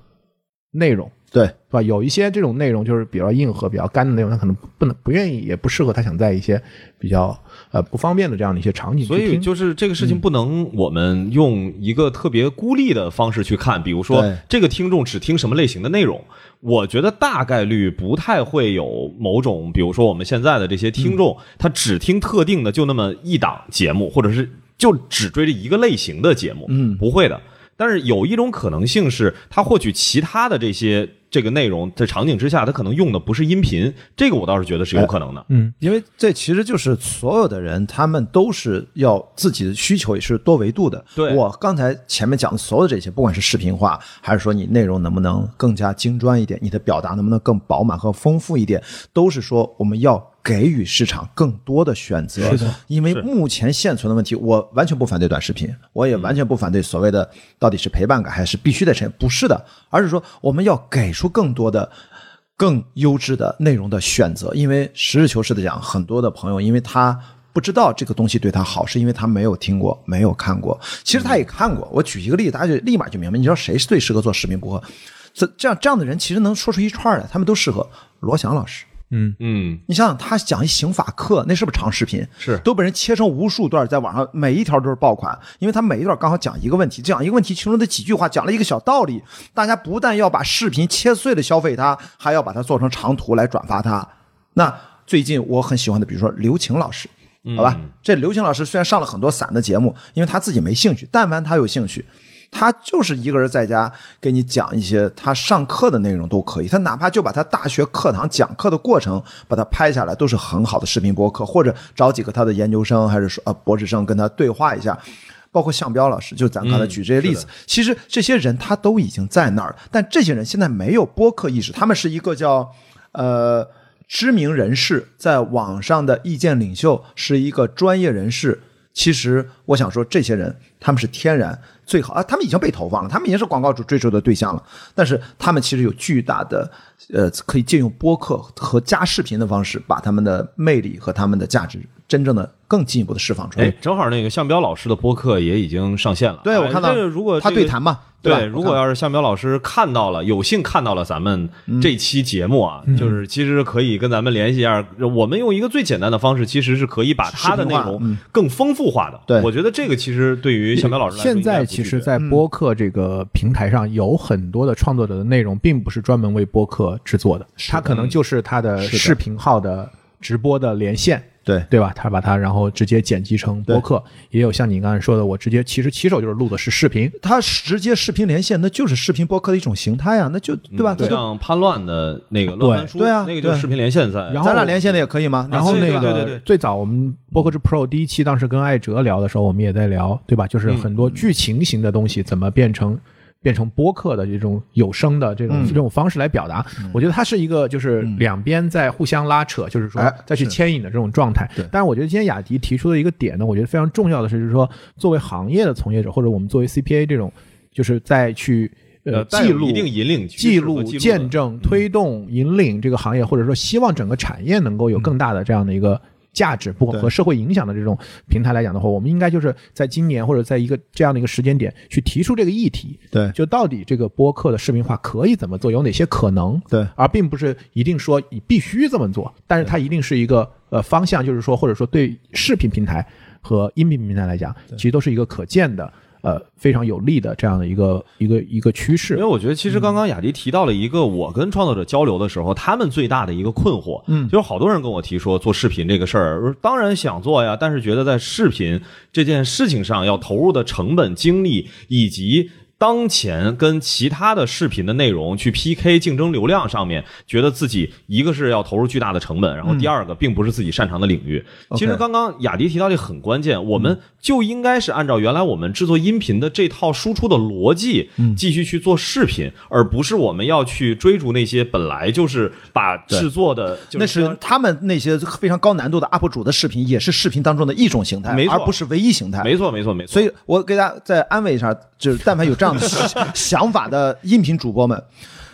内容。对是吧？有一些这种内容就是比较硬核、比较干的内容，他可能不能不愿意，也不适合他想在一些比较呃不方便的这样的一些场景所以。就是这个事情不能我们用一个特别孤立的方式去看，比如说这个听众只听什么类型的内容，我觉得大概率不太会有某种，比如说我们现在的这些听众，他只听特定的就那么一档节目，或者是就只追着一个类型的节目，嗯不会的。但是有一种可能性是，他获取其他的这些这个内容在场景之下，它可能用的不是音频，这个我倒是觉得是有可能的。嗯，因为这其实就是所有的人，他们都是要自己的需求也是多维度的。对我刚才前面讲的所有这些，不管是视频化，还是说你内容能不能更加精专一点，你的表达能不能更饱满和丰富一点，都是说我们要给予市场更多的选择。是的，因为目前现存的问题，我完全不反对短视频，我也完全不反对所谓的到底是陪伴感还是必须得成，不是的，而是说我们要给出更多的。更优质的内容的选择，因为实事求是的讲，很多的朋友，因为他不知道这个东西对他好，是因为他没有听过，没有看过。其实他也看过。我举一个例子，大家就立马就明白。你知道谁是最适合做视频播客？这这样这样的人，其实能说出一串来，他们都适合。罗翔老师，嗯嗯，你想想，他讲一刑法课，那是不是长视频？是都被人切成无数段，在网上每一条都是爆款，因为他每一段刚好讲一个问题，讲一个问题其中的几句话，讲了一个小道理，大家不但要把视频切碎了消费它，还要把它做成长图来转发它。那最近我很喜欢的，比如说刘晴老师，好吧，这刘晴老师虽然上了很多散的节目，因为他自己没兴趣，但凡他有兴趣。他就是一个人在家给你讲一些他上课的内容都可以，他哪怕就把他大学课堂讲课的过程把它拍下来，都是很好的视频播客，或者找几个他的研究生还是说呃博士生跟他对话一下，包括向彪老师，就咱刚才举这些例子，其实这些人他都已经在那儿，但这些人现在没有播客意识，他们是一个叫呃知名人士，在网上的意见领袖，是一个专业人士。其实我想说，这些人他们是天然最好啊，他们已经被投放了，他们已经是广告主追逐的对象了。但是他们其实有巨大的呃，可以借用播客和加视频的方式，把他们的魅力和他们的价值真正的更进一步的释放出来。哎，正好那个向彪老师的播客也已经上线了。对，我哎看到这个如果他这个对谈嘛，对，吧？如果要是向彪老师看到了，有幸看到了咱们这期节目啊，就是其实可以跟咱们联系一下，我们用一个最简单的方式，其实是可以把他的内容更丰富化的。对。我觉得这个其实对于向彪老师来说，现在其实，在播客这个平台上，有很多的创作者的内容，并不是专门为播客制作的，他可能就是他的视频号的直播的连线。对对吧？他把它然后直接剪辑成播客，也有像你刚才说的，我直接其实起手就是录的是视频，他直接视频连线，那就是视频播客的一种形态啊，那就对吧？那就像叛乱的那个乱翻书，对啊那个就是视频连线赛。然后咱俩连线的也可以吗？然后那对对对对最早我们播客之 Pro 第一期当时跟艾哲聊的时候，我们也在聊，对吧？就是很多剧情型的东西怎么变成。变成播客的这种有声的这种、这种方式来表达，我觉得它是一个就是两边在互相拉扯，就是说哎再去牵引的这种状态对。但是我觉得今天雅迪提出的一个点呢，我觉得非常重要的是，就是说作为行业的从业者，或者我们作为 CPA 这种，就是在去呃记录一定引领记录、见证、推动、引领这个行业，或者说希望整个产业能够有更大的这样的一个价值，不和社会影响的这种平台来讲的话，我们应该就是在今年或者在一个这样的一个时间点去提出这个议题。对就到底这个播客的视频化可以怎么做，有哪些可能？对而并不是一定说你必须这么做，但是它一定是一个呃方向，就是说或者说对视频平台和音频平台来讲，其实都是一个可见的。呃，非常有利的这样的一个一个一个趋势因为。我觉得，其实刚刚雅迪提到了一个我跟创作者交流的时候，他们最大的一个困惑，嗯，就是好多人跟我提说做视频这个事儿，当然想做呀，但是觉得在视频这件事情上要投入的成本、精力以及。当前跟其他的视频的内容去 PK 竞争流量上面，觉得自己一个是要投入巨大的成本，然后第二个并不是自己擅长的领域。其实刚刚雅迪提到这很关键，我们就应该是按照原来我们制作音频的这套输出的逻辑，继续去做视频，而不是我们要去追逐那些本来就是把制作的，就那是他们那些非常高难度的 UP 主的视频，也是视频当中的一种形态，而不是唯一形态。没错没错没错。所以我给大家再安慰一下，就是但凡有这样的 想法的音频主播们，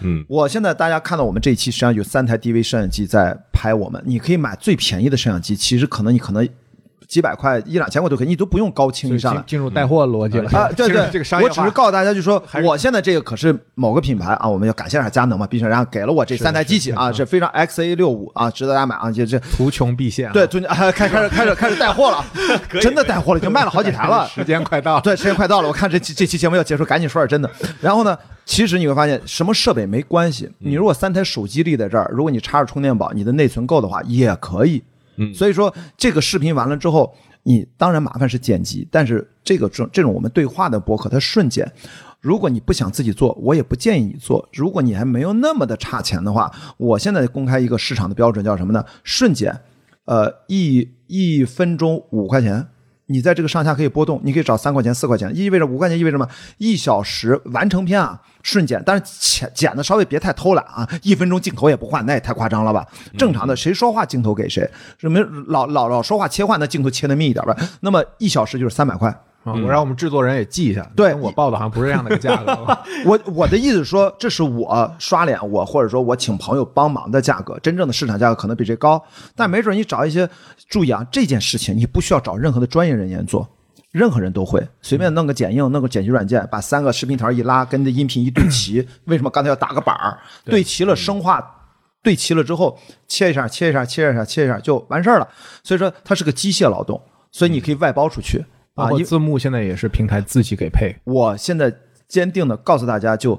嗯，我现在大家看到我们这一期实际上有三台 DV 摄像机在拍我们，你可以买最便宜的摄像机，其实可能你可能几百块一两千块都可以，你都不用高清一上来进。进入带货逻辑了啊，对 对，这个商业我只是告诉大家，就说我现在这个可是某个品牌啊，我们要感谢一下佳能嘛，毕竟人家给了我这三台机器啊，是非常 XA 六五啊，值得大家买啊，这这 图穷匕现啊。对，最近啊开开始开始开始带货了，真的带货了，已经卖了好几台了。时间快到了。对，时间快到了，我看这期这期节目要结束，赶紧说点真的。然后呢，其实你会发现，什么设备没关系，你如果三台手机立在这儿，如果你插着充电宝，你的内存够的话，也可以。嗯所以说这个视频完了之后，你当然麻烦是剪辑，但是这个这这种我们对话的博客它瞬间，如果你不想自己做，我也不建议你做。如果你还没有那么的差钱的话，我现在公开一个市场的标准叫什么呢？瞬间，呃，一一分钟五块钱。你在这个上下可以波动，你可以找三块钱、四块钱，意味着五块钱意味着什么？一小时完成片啊，瞬剪，但是剪剪的稍微别太偷懒啊，一分钟镜头也不换，那也太夸张了吧？正常的谁说话镜头给谁，什么老老老说话切换，那镜头切的密一点吧。那么一小时就是三百块。啊，我让我们制作人也记一下，对。跟我报的好像不是这样的一个价格。我我的意思是说，这是我刷脸，我或者说我请朋友帮忙的价格，真正的市场价格可能比这高，但没准你找一些，注意啊，这件事情你不需要找任何的专业人员做，任何人都会，随便弄个剪映，弄个剪辑软件，把三个视频条一拉，跟这音频一对齐，为什么刚才要打个板儿？对。齐了，生化对齐了之后，切一下，切一下，切一下，切一下就完事儿了。所以说它是个机械劳动，所以你可以外包出去啊，字幕现在也是平台自己给配。我现在坚定的告诉大家，就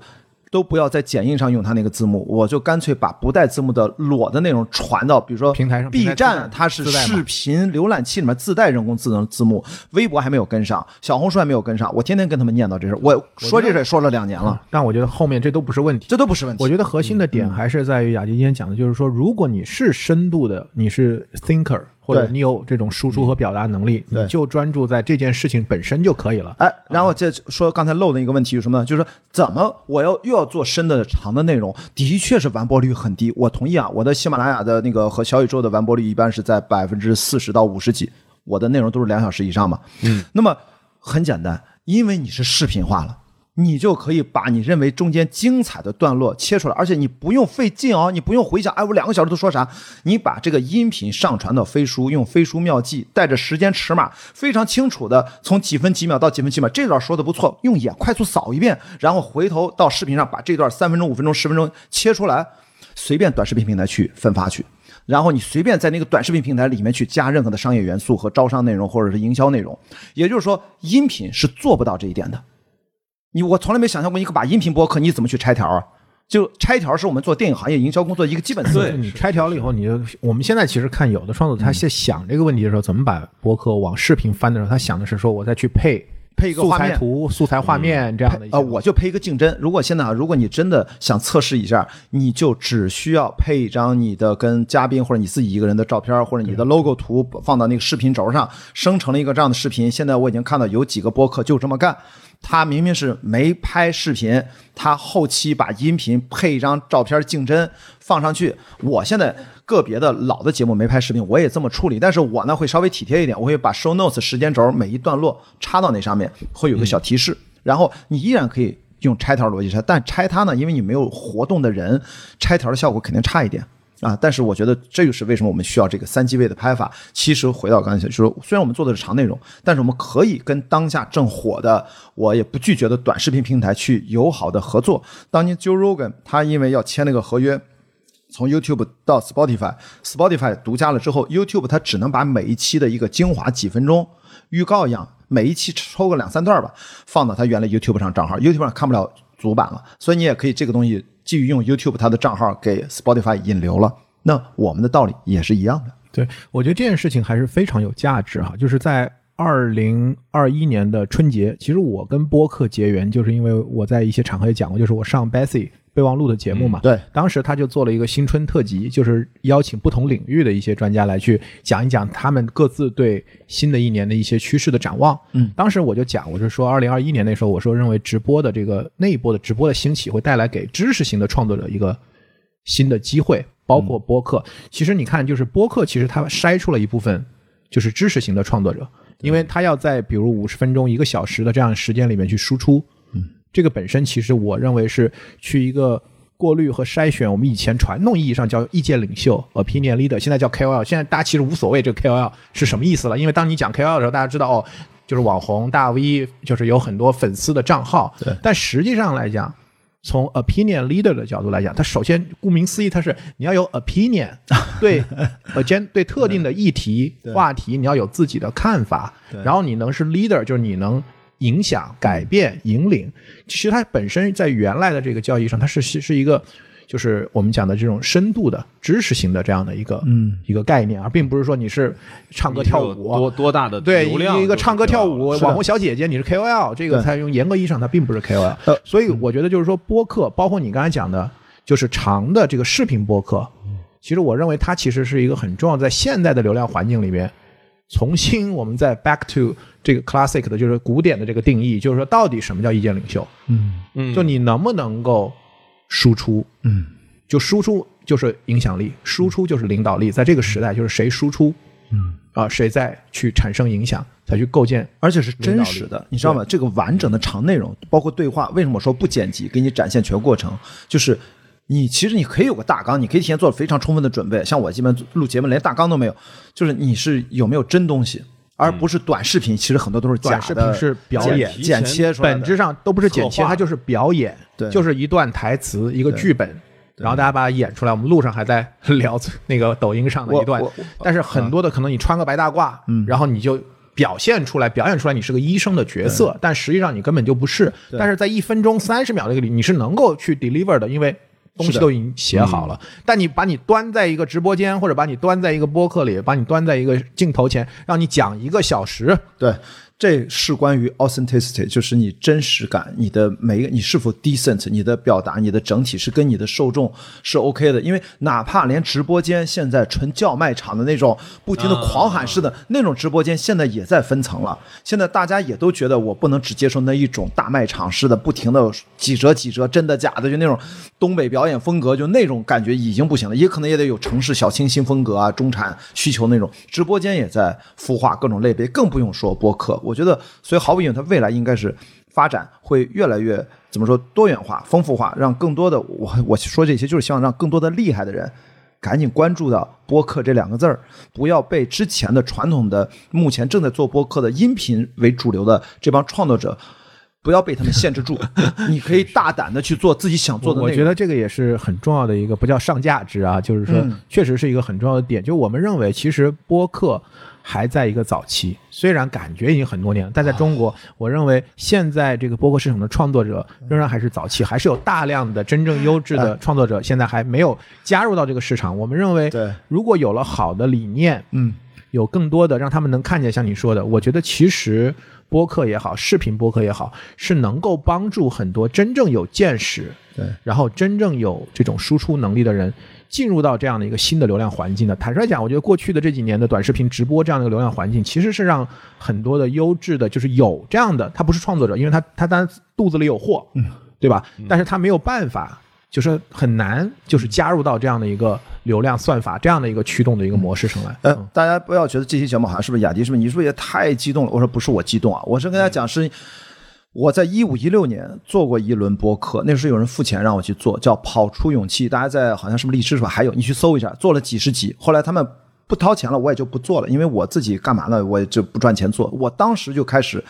都不要在剪映上用它那个字幕，我就干脆把不带字幕的裸的内容传到，比如说平台上 B 站它是视频浏览器里面自带人工智能字幕，微博还没有跟上，小红书还没有跟上，我天天跟他们念叨这事儿，我说这事儿说了两年了，但我觉得后面这都不是问题。这都不是问题。我觉得核心的嗯点还是在于雅迪今天讲的，就是说，如果你是深度的，你是 thinker，或者你有这种输出和表达能力，对你就专注在这件事情本身就可以了。哎，然后再说刚才漏的一个问题是什么呢？就是说怎么我要又要做深的长的内容，的确是完播率很低。我同意啊，我的喜马拉雅的那个和小宇宙的完播率一般是在百分之四十到五十几，我的内容都是两小时以上嘛。嗯，那么很简单，因为你是视频化了。你就可以把你认为中间精彩的段落切出来，而且你不用费劲哦，你不用回想，哎，我两个小时都说啥？你把这个音频上传到飞书，用飞书妙记带着时间尺码，非常清楚的从几分几秒到几分几秒，这段说的不错，用眼快速扫一遍，然后回头到视频上把这段三分钟、五分钟、十分钟切出来，随便短视频平台去分发去。然后你随便在那个短视频平台里面去加任何的商业元素和招商内容或者是营销内容，也就是说，音频是做不到这一点的。你我从来没想象过，你把音频播客你怎么去拆条啊？就拆条是我们做电影行业营销工作的一个基本思维。对你拆条了以后，你就我们现在其实看有的创作者他在想这个问题的时候，怎么把播客往视频翻的时候，他想的是说我再去配配一个画面材图、素材画面这样的呃，我就配一个竞争。如果现在啊，如果你真的想测试一下，你就只需要配一张你的跟嘉宾或者你自己一个人的照片，或者你的 logo 图放到那个视频轴上，生成了一个这样的视频。现在我已经看到有几个播客就这么干。他明明是没拍视频，他后期把音频配一张照片竞争放上去。我现在个别的老的节目没拍视频，我也这么处理，但是我呢会稍微体贴一点，我会把 show notes 时间轴每一段落插到那上面，会有个小提示，然后你依然可以用拆条逻辑拆，但拆它呢，因为你没有活动的人，拆条的效果肯定差一点。啊，但是我觉得这就是为什么我们需要这个三机位的拍法。其实回到刚才就是说，虽然我们做的是长内容，但是我们可以跟当下正火的，我也不拒绝的短视频平台去友好的合作。当年 Joe Rogan 他因为要签那个合约，从 YouTube 到 Spotify，Spotify 独家了之后，YouTube 它只能把每一期的一个精华几分钟预告一样，每一期抽个两三段吧，放到它原来 YouTube 上账号，YouTube 上看不了主板了，所以你也可以这个东西基于用 YouTube 他的账号给 Spotify 引流了。那我们的道理也是一样的。对，我觉得这件事情还是非常有价值哈。就是在二零二一年的春节，其实我跟播客结缘，就是因为我在一些场合也讲过，就是我上 Bessy 备忘录的节目嘛。对，当时他就做了一个新春特辑，就是邀请不同领域的一些专家来去讲一讲他们各自对新的一年的一些趋势的展望。嗯，当时我就讲，我就说二零二一年那时候，我说认为直播的这个那一波的直播的兴起，会带来给知识型的创作者一个新的机会。包括播客，其实你看，就是播客，其实它筛出了一部分就是知识型的创作者，因为他要在比如五十分钟、一个小时的这样时间里面去输出，嗯，这个本身其实我认为是去一个过滤和筛选。我们以前传统意义上叫意见领袖 （opinion leader），现在叫 KOL。现在大家其实无所谓这个 KOL 是什么意思了，因为当你讲 KOL 的时候，大家知道哦，就是网红大 V，就是有很多粉丝的账号，对但实际上来讲。从 opinion leader 的角度来讲，它首先顾名思义，它是你要有 opinion，对 agenda 对特定的议题话题，你要有自己的看法，然后你能是 leader，就是你能影响、改变、引领。其实它本身在原来的这个教义上，它是是是一个就是我们讲的这种深度的知识型的这样的一个嗯。一个概念，而并不是说你是唱歌跳舞多多大的对，一个唱歌跳舞网红小姐姐，你是 KOL，这个对才用严格意义上它并不是 KOL。呃。所以我觉得就是说播客，包括你刚才讲的，就是长的这个视频播客，其实我认为它其实是一个很重要，在现在的流量环境里面，重新我们再 back to 这个 classic 的，就是古典的这个定义，就是说到底什么叫意见领袖？嗯嗯就你能不能够输出？嗯，就输出就是影响力，输出就是领导力。在这个时代，就是谁输出，嗯啊，谁在去产生影响，才去构建而且是真实的，你知道吗？这个完整的长内容，包括对话，为什么说不剪辑，给你展现全过程？就是你其实你可以有个大纲，你可以提前做非常充分的准备。像我基本录节目连大纲都没有，就是你是有没有真东西，而不是短视频。其实很多都是假短的，视频是表演提剪切出来的本质上都不是剪切，它就是表演，对就是一段台词，一个剧本，然后大家把它演出来。我们路上还在聊那个抖音上的一段但是很多的可能你穿个白大褂，嗯然后你就。表现出来，表演出来，你是个医生的角色，但实际上你根本就不是。但是在一分钟三十秒这个里，你是能够去 deliver 的，因为东西都已经写好了。但你把你端在一个直播间，或者把你端在一个播客里，把你端在一个镜头前，让你讲一个小时，对，这是关于 authenticity，就是你真实感，你的每一个你是否 decent，你的表达，你的整体是跟你的受众是 OK 的。因为哪怕连直播间现在纯叫卖场的那种不停的狂喊式的、那种直播间，现在也在分层了。现在大家也都觉得我不能只接受那一种大卖场式的，不停的几折几折，真的假的，就那种东北表演风格，就那种感觉已经不行了。也可能也得有城市小清新风格啊，中产需求那种。直播间也在孵化各种类别，更不用说播客。我觉得，所以毫无疑问，它未来应该是发展会越来越怎么说多元化、丰富化，让更多的我我说这些就是希望让更多的厉害的人。赶紧关注到播客这两个字儿，不要被之前的传统的、目前正在做播客的音频为主流的这帮创作者，不要被他们限制住。你可以大胆的去做自己想做的。我觉得这个也是很重要的一个，不叫上价值啊，就是说嗯确实是一个很重要的点。就我们认为，其实播客还在一个早期，虽然感觉已经很多年了，但在中国，我认为现在这个播客市场的创作者仍然还是早期，还是有大量的真正优质的创作者现在还没有加入到这个市场。我们认为对，如果有了好的理念，嗯，有更多的让他们能看见，像你说的，我觉得其实播客也好，视频播客也好，是能够帮助很多真正有见识，对，然后真正有这种输出能力的人。进入到这样的一个新的流量环境的，坦率讲，我觉得过去的这几年的短视频直播这样的一个流量环境，其实是让很多的优质的，就是有这样的，他不是创作者，因为他他当然肚子里有货，嗯，对吧？但是他没有办法，就是很难，就是加入到这样的一个流量算法这样的一个驱动的一个模式上来。呃，大家不要觉得这期节目好像是不是雅迪是不是？你是不是也太激动了？我说不是我激动啊，我是跟大家讲是。我在一五一六年做过一轮播客，那时候有人付钱让我去做，叫“跑出勇气”，大家在好像是不是荔枝是吧？还有你去搜一下，做了几十集。后来他们不掏钱了，我也就不做了，因为我自己干嘛呢？我也就不赚钱做。我当时就开始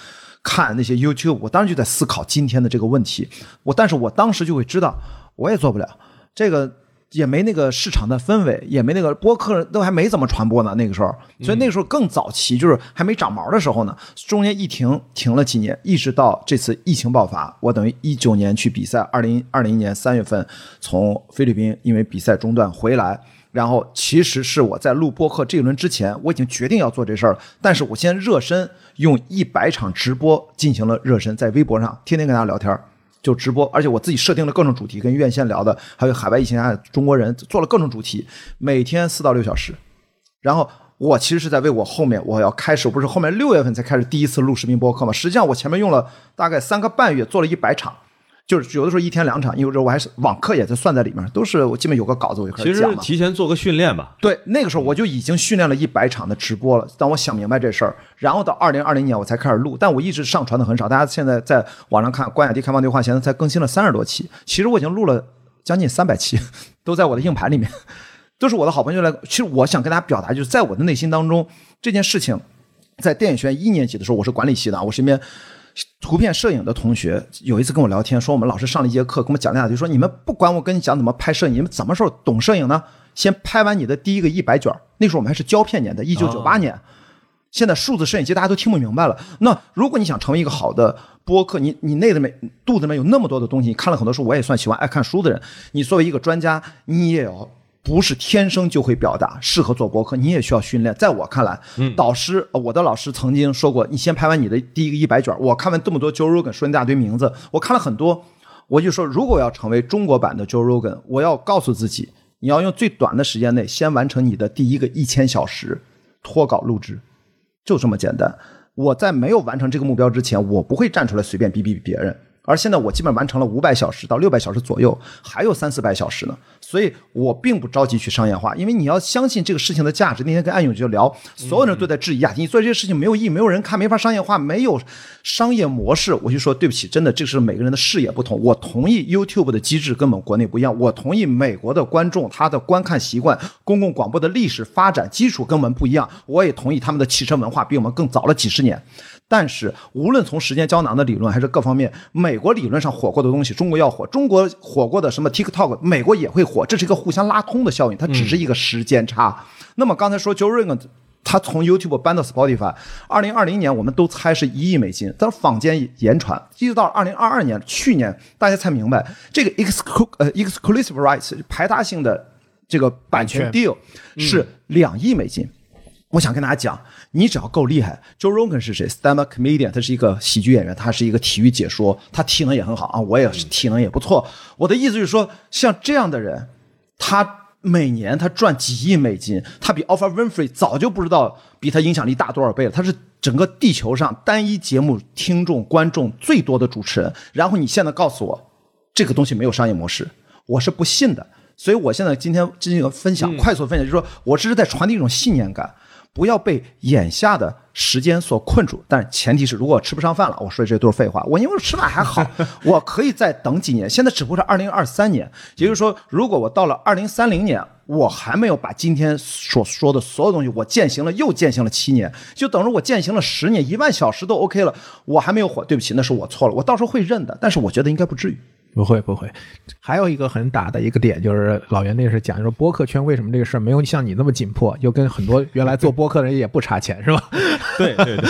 看那些 YouTube，我当时就在思考今天的这个问题。我但是我当时就会知道，我也做不了这个。也没那个市场的氛围，也没那个播客都还没怎么传播呢，那个时候，所以那个时候更早期，就是还没长毛的时候呢。中间一停，停了几年，一直到这次疫情爆发，我等于一九年去比赛，二零二零年三月份从菲律宾因为比赛中断回来，然后其实是我在录播客这一轮之前，我已经决定要做这事儿了，但是我先热身，用一百场直播进行了热身，在微博上天天跟大家聊天儿。就直播，而且我自己设定了各种主题，跟院线聊的，还有海外疫情下的中国人做了各种主题，每天四到六小时。然后我其实是在为我后面我要开始，不是后面六月份才开始第一次录视频播客嘛？实际上我前面用了大概三个半月做了一百场，就是有的时候一天两场，有时候我还是网课也在算在里面，都是我基本有个稿子我就开其实始讲嘛。提前做个训练吧。对，那个时候我就已经训练了一百场的直播了。当我想明白这事儿，然后到二零二零年我才开始录，但我一直上传的很少。大家现在在网上看关雅迪开放对话，现在才更新了三十多期，其实我已经录了将近三百期，都在我的硬盘里面，都是我的好朋友来。其实我想跟大家表达，就是在我的内心当中，这件事情，在电影学院一年级的时候，我是管理系的啊，我身边。图片摄影的同学有一次跟我聊天，说我们老师上了一节课，跟我们讲了两句，说你们不管我跟你讲怎么拍摄影，你们什么时候懂摄影呢？先拍完你的第一个一百卷儿，那时候我们还是胶片年代，一九九八年。现在数字摄影机大家都听不明白了。那如果你想成为一个好的播客，你你内里面肚子里面有那么多的东西，你看了很多书，我也算喜欢爱看书的人。你作为一个专家，你也要不是天生就会表达，适合做博客，你也需要训练。在我看来，导师，呃我的老师曾经说过，你先拍完你的第一个一百卷。我看完这么多 Joe Rogan 说一大堆名字，我看了很多，我就说，如果我要成为中国版的 Joe Rogan，我要告诉自己，你要用最短的时间内先完成你的第一个一千小时脱稿录制。就这么简单。我在没有完成这个目标之前，我不会站出来随便逼逼别人。而现在我基本完成了五百小时到六百小时左右，还有三四百小时呢，所以我并不着急去商业化，因为你要相信这个事情的价值。那天跟安永就聊，所有人都在质疑啊，你做这些事情没有意义，没有人看，没法商业化，没有商业模式。我就说对不起，真的，这是每个人的视野不同。我同意 YouTube 的机制跟我们国内不一样，我同意美国的观众他的观看习惯、公共广播的历史发展基础跟我们不一样，我也同意他们的汽车文化比我们更早了几十年。但是，无论从时间胶囊的理论还是各方面，美国理论上火过的东西，中国要火；中国火过的什么 TikTok，美国也会火，这是一个互相拉通的效应，它只是一个时间差。那么刚才说 Joe Rogan，他从 YouTube 搬到 Spotify，二零二零年我们都猜是一亿美金，但是坊间言传，一直到二零二二年，去年大家才明白这个 exclu 呃 exclusive rights 排他性的这个版权 deal 是两亿美金。我想跟大家讲，你只要够厉害。Joe Rogan 是谁？Stand up comedian，他是一个喜剧演员，他是一个体育解说，他体能也很好啊，我也是体能也不错。我的意思就是说，像这样的人，他每年他赚几亿美金，他比 Oprah Winfrey 早就不知道比他影响力大多少倍了。他是整个地球上单一节目听众观众最多的主持人。然后你现在告诉我，这个东西没有商业模式，我是不信的。所以我现在今天进行一个分享，快速分享，就是说我这是在传递一种信念感。不要被眼下的时间所困住，但前提是如果我吃不上饭了，我说的这都是废话。我因为吃饭还好，我可以再等几年。现在只不过是二零二三年，也就是说，如果我到了二零三零年，我还没有把今天所说的所有东西我践行了，又践行了七年，就等于我践行了十年，一万小时都 OK 了，我还没有火。对不起，那是我错了，我到时候会认的。但是我觉得应该不至于。不会不会，还有一个很打的一个点就是老袁那是讲说播客圈为什么这个事儿没有像你那么紧迫，又跟很多原来做播客的人也不差钱是吧？对对对。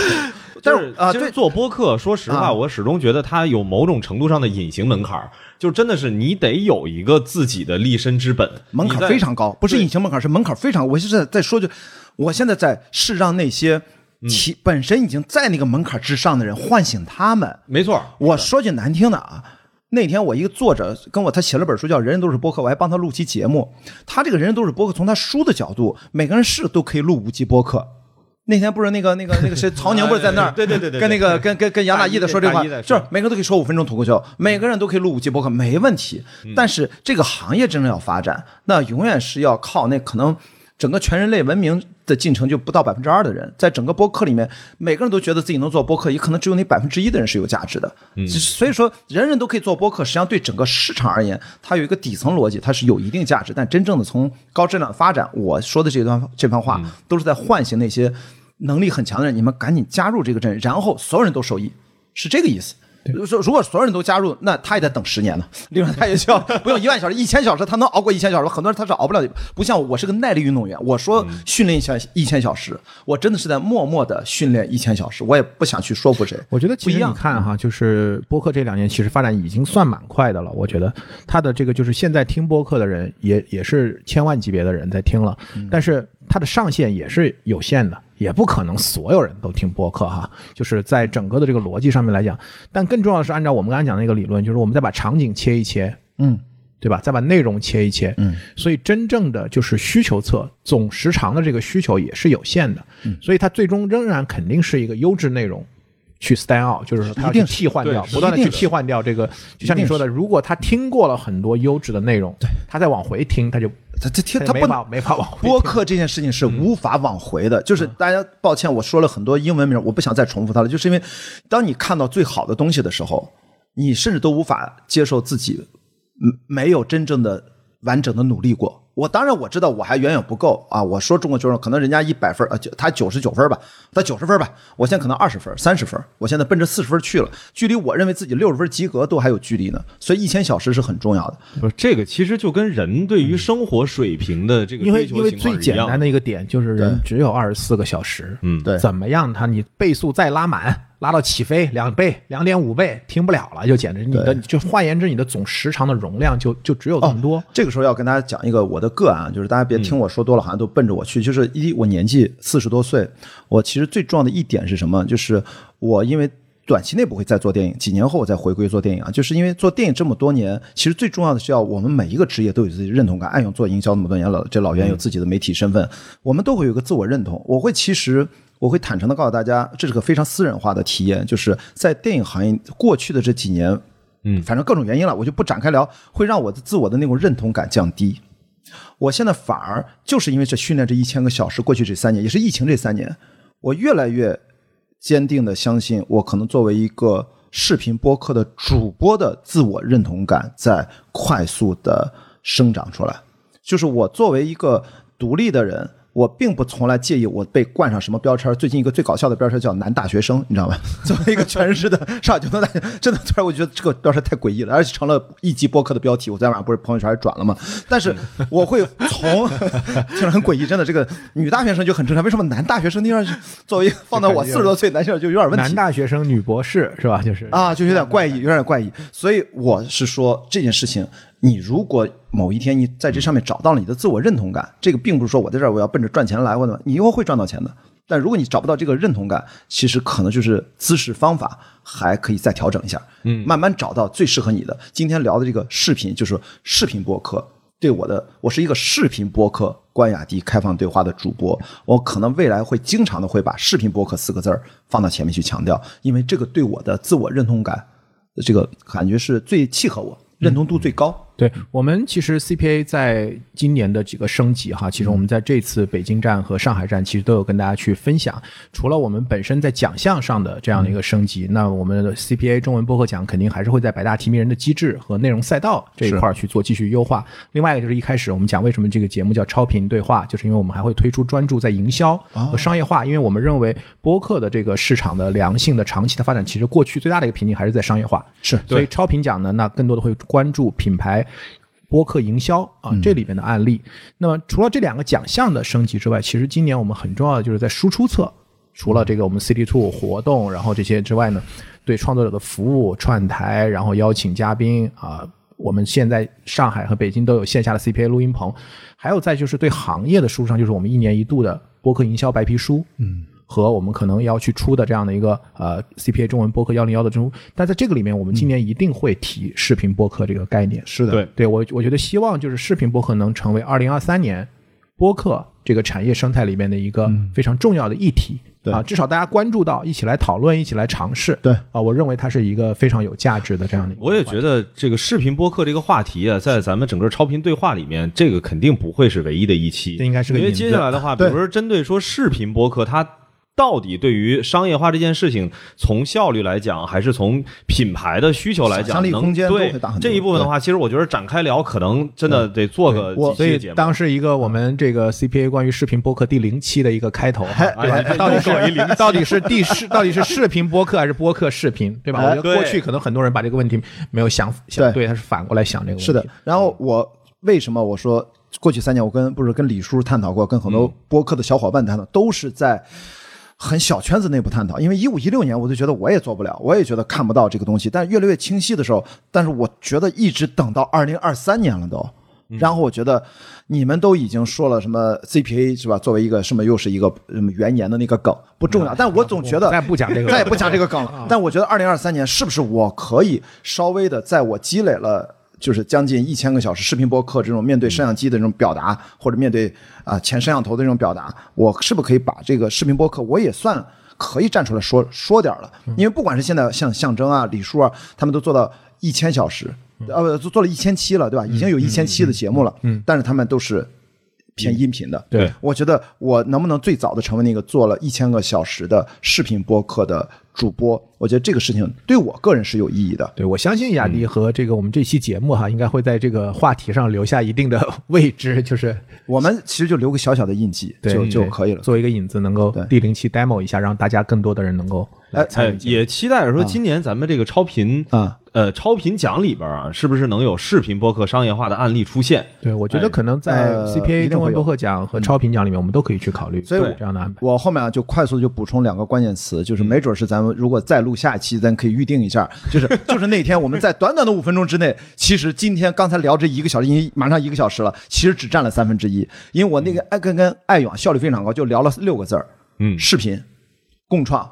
但是啊，对做播客，说实话，我始终觉得它有某种程度上的隐形门槛儿，就真的是你得有一个自己的立身之本，门槛非常高，不是隐形门槛，是门槛非常。我现在在说句，我现在在是让那些其本身已经在那个门槛之上的人唤醒他们。没错，我说句难听的啊。那天我一个作者跟我，他写了本书叫《人人都是播客》，我还帮他录期节目。他这个人人都是播客，从他书的角度，每个人是都可以录五期播客。那天不是那个那个那个谁曹宁不是在那儿？对对对对，跟那个跟跟跟杨大一的说这话，就是每个人都可以说五分钟脱口秀，每个人都可以录五期播客，没问题。但是这个行业真正要发展，那永远是要靠那可能整个全人类文明的进程就不到百分之二的人，在整个播客里面，每个人都觉得自己能做播客，也可能只有那百分之一的人是有价值的。所以说，人人都可以做播客，实际上对整个市场而言，它有一个底层逻辑，它是有一定价值。但真正的从高质量发展，我说的这段这番话，都是在唤醒那些能力很强的人，你们赶紧加入这个阵，然后所有人都受益，是这个意思。说如果所有人都加入，那他也得等十年呢。另外，他也需要不用一万小时、一千小时，他能熬过一千小时。很多人他是熬不了，不像我，是个耐力运动员。我说训练一千一千小时，我真的是在默默的训练一千小时。我也不想去说服谁。我觉得其实不一样你看哈，就是播客这两年其实发展已经算蛮快的了。我觉得他的这个就是现在听播客的人也也是千万级别的人在听了，但是它的上限也是有限的，也不可能所有人都听播客哈。就是在整个的这个逻辑上面来讲，但更重要的是按照我们刚才讲的那个理论，就是我们再把场景切一切，嗯，对吧？再把内容切一切，嗯，所以真正的就是需求侧总时长的这个需求也是有限的，嗯所以它最终仍然肯定是一个优质内容。去 stand out，就是说它要去一定替换掉，不断的去替换掉这个，就像你说的，如果他听过了很多优质的内容，对，他再往回听，他就他他听他不他没法没法往回播客这件事情是无法往回的，就是大家抱歉，我说了很多英文名，我不想再重复它了，就是因为当你看到最好的东西的时候，你甚至都无法接受自己嗯没有真正的完整的努力过。我当然我知道我还远远不够啊！我说中国球员可能人家一百分啊，就他九十九分吧，他九十分吧，我现在可能二十分、三十分，我现在奔着四十分去了，距离我认为自己六十分及格都还有距离呢。所以一千小时是很重要的。不是这个，其实就跟人对于生活水平的这个因为因为追求情况最简。单的一个点就是人只有二十四个小时，嗯对怎么样他你倍速再拉满，拉到起飞两倍、两点五倍，听不了了，就简直你的就换言之，你的总时长的容量就就只有这么多。这个时候要跟大家讲一个我的个案啊，就是大家别听我说多了，好像都奔着我去。就是一，我年纪四十多岁，我其实最重要的一点是什么？就是我因为短期内不会再做电影，几年后我再回归做电影啊。就是因为做电影这么多年，其实最重要的是要我们每一个职业都有自己的认同感。暗勇做营销那么多年了，这老袁有自己的媒体身份，我们都会有个自我认同。我会其实。我会坦诚的告诉大家，这是个非常私人化的体验，就是在电影行业过去的这几年，嗯反正各种原因了，我就不展开聊，会让我的自我的那种认同感降低。我现在反而就是因为这训练这一千个小时，过去这三年，也是疫情这三年，我越来越坚定的相信，我可能作为一个视频播客的主播的自我认同感在快速的生长出来。就是我作为一个独立的人，我并不从来介意我被冠上什么标签。最近一个最搞笑的标签叫“男大学生”，你知道吗？作为一个全日制的上海交通大学，真的突然我觉得这个标签太诡异了，而且成了一集播客的标题。我昨天晚上不是朋友圈还转了吗？但是我会从，听着很诡异，真的这个女大学生就很正常，为什么男大学生听上去作为放到我四十多岁男性就有点问题？男大学生、女博士是吧？就是啊，就有点怪异，有点怪异。所以我是说这件事情，你如果某一天你在这上面找到了你的自我认同感，这个并不是说我在这儿我要奔着赚钱来，或者你以后会赚到钱的。但如果你找不到这个认同感，其实可能就是姿势方法还可以再调整一下，嗯，慢慢找到最适合你的。今天聊的这个视频就是视频播客。对我的，我是一个视频播客关雅迪开放对话的主播，我可能未来会经常的会把视频播客四个字儿放到前面去强调，因为这个对我的自我认同感，这个感觉是最契合我，认同度最高。对我们其实 CPA 在今年的几个升级哈，其实我们在这次北京站和上海站其实都有跟大家去分享。除了我们本身在奖项上的这样的一个升级，那我们的 CPA 中文播客奖肯定还是会在百大提名人的机制和内容赛道这一块儿去做继续优化。另外一个就是一开始我们讲为什么这个节目叫超频对话，就是因为我们还会推出专注在营销和商业化，因为我们认为播客的这个市场的良性的长期的发展，其实过去最大的一个瓶颈还是在商业化。是所以超频奖呢，那更多的会关注品牌。播客营销啊，这里边的案例。那么除了这两个奖项的升级之外，其实今年我们很重要的就是在输出侧，除了这个我们 City Two 活动，然后这些之外呢，对创作者的服务、串台，然后邀请嘉宾啊，我们现在上海和北京都有线下的 CPA 录音棚，还有再就是对行业的输出上，就是我们一年一度的播客营销白皮书，嗯。和我们可能要去出的这样的一个呃 CPA 中文播客幺零幺的中，但在这个里面，我们今年一定会提视频播客这个概念。是的，对对我，我觉得希望就是视频播客能成为二零二三年播客这个产业生态里面的一个非常重要的议题。对啊，至少大家关注到，一起来讨论，一起来尝试。对啊，我认为它是一个非常有价值的这样的。我也觉得这个视频播客这个话题啊，在咱们整个超频对话里面，这个肯定不会是唯一的一期，这应该是个因为接下来的话，比如说针对说视频播客，它。到底对于商业化这件事情，从效率来讲，还是从品牌的需求来讲，能空间都对会大这一部分的话，其实我觉得展开聊，可能真的得做个所以几期节目。当是一个我们这个 CPA 关于视频播客第零期的一个开头哈，对吧哎到底是到底是第视到底是视频播客还是播客视频，对吧？哎我觉得过去可能很多人把这个问题没有想想对，他是反过来想这个问题。是的，然后我为什么我说过去三年我跟不是跟李叔探讨过，跟很多播客的小伙伴探讨，都是在很小圈子内部探讨。因为一五一六年我就觉得我也做不了，我也觉得看不到这个东西，但越来越清晰的时候，但是我觉得一直等到二零二三年了都。然后我觉得你们都已经说了什么 CPA 是吧？作为一个什么又是一个什么元年的那个梗不重要，但我总觉得再不讲这个再也不讲这个梗了。但我觉得二零二三年是不是我可以稍微的，在我积累了就是将近一千个小时视频播客这种面对摄像机的这种表达，或者面对啊、前摄像头的这种表达，我是不是可以把这个视频播客我也算可以站出来说说点儿了？因为不管是现在像象征啊、李叔啊，他们都做到一千小时，呃，不做做了一千期了，对吧？已经有一千期的节目了，嗯，但是他们都是。偏音频的。对我觉得我能不能最早的成为那个做了一千个小时的视频播客的主播？我觉得这个事情对我个人是有意义的。对，我相信雅迪和这个我们这期节目哈，应该会在这个话题上留下一定的位置，就是我们其实就留个小小的印记，对就就可以了。做一个引子，能够对第零期 demo 一下，让大家更多的人能够来参哎与。也期待着说今年咱们这个超频啊，呃，超频奖里边啊，是不是能有视频播客商业化的案例出现？对，我觉得可能在呃 CPA 一定会有中文播客奖和超频奖里面，我们都可以去考虑所以这样的安排。我后面啊就快速地就补充两个关键词，嗯就是没准是咱们如果再录下一期，咱可以预定一下，就是就是那天我们在短短的五分钟之内，其实今天刚才聊这一个小时，已经马上一个小时了，其实只占了三分之一，因为我那个爱跟跟爱勇啊效率非常高，就聊了六个字儿，嗯。视频共创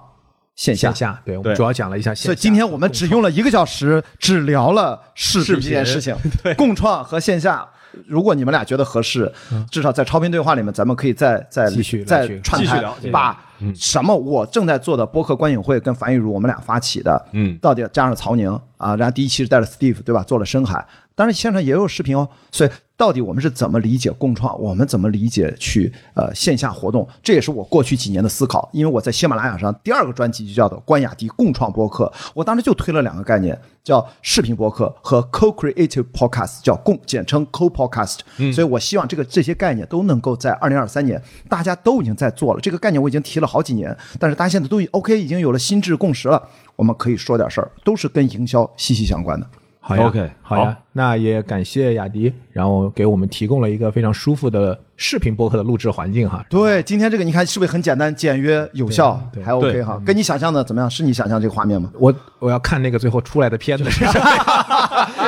线下。线。下，对我们主要讲了一下线下。所以今天我们只用了一个小时，只聊了视频这件事情，共创和线下。如果你们俩觉得合适，至少在超频对话里面，咱们可以再再继续再串台把什么我正在做的播客观影会跟樊玉茹我们俩发起的，嗯。到底加上曹宁啊，然后第一期是带着 Steve 对吧，做了深海，当然现场也有视频哦，所以到底我们是怎么理解共创，我们怎么理解去呃线下活动，这也是我过去几年的思考，因为我在喜马拉雅上第二个专辑就叫做关雅迪共创播客，我当时就推了两个概念，叫视频播客和 co-creative podcast，叫共简称 co-podcast，、所以我希望这个这些概念都能够在二零二三年大家都已经在做了，这个概念我已经提了好几年，但是大家现在都已 OK 已经有了心智共识了，我们可以说点事儿，都是跟营销息息相关的。好呀。OK，好呀。好，那也感谢雅迪，然后给我们提供了一个非常舒服的视频播客的录制环境哈。对，今天这个你看是不是很简单、简约、有效，对对还 OK 哈？跟你想象的怎么样？是你想象这个画面吗？我我要看那个最后出来的片子，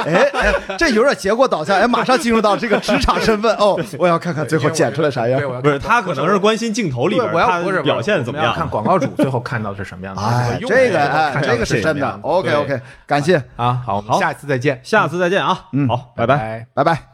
哎哎，这有点结果导向，哎，马上进入到这个职场身份哦，我要看看最后剪出来啥样对，。我要不是，他可能是关心镜头里，边我要不是表现怎么样。看广告主最后看到是什么样的。哎，这个哎，看这个是真的。OK OK，感谢，啊，好，我们下次再见，下次再见啊！嗯，好，拜拜。拜。拜拜。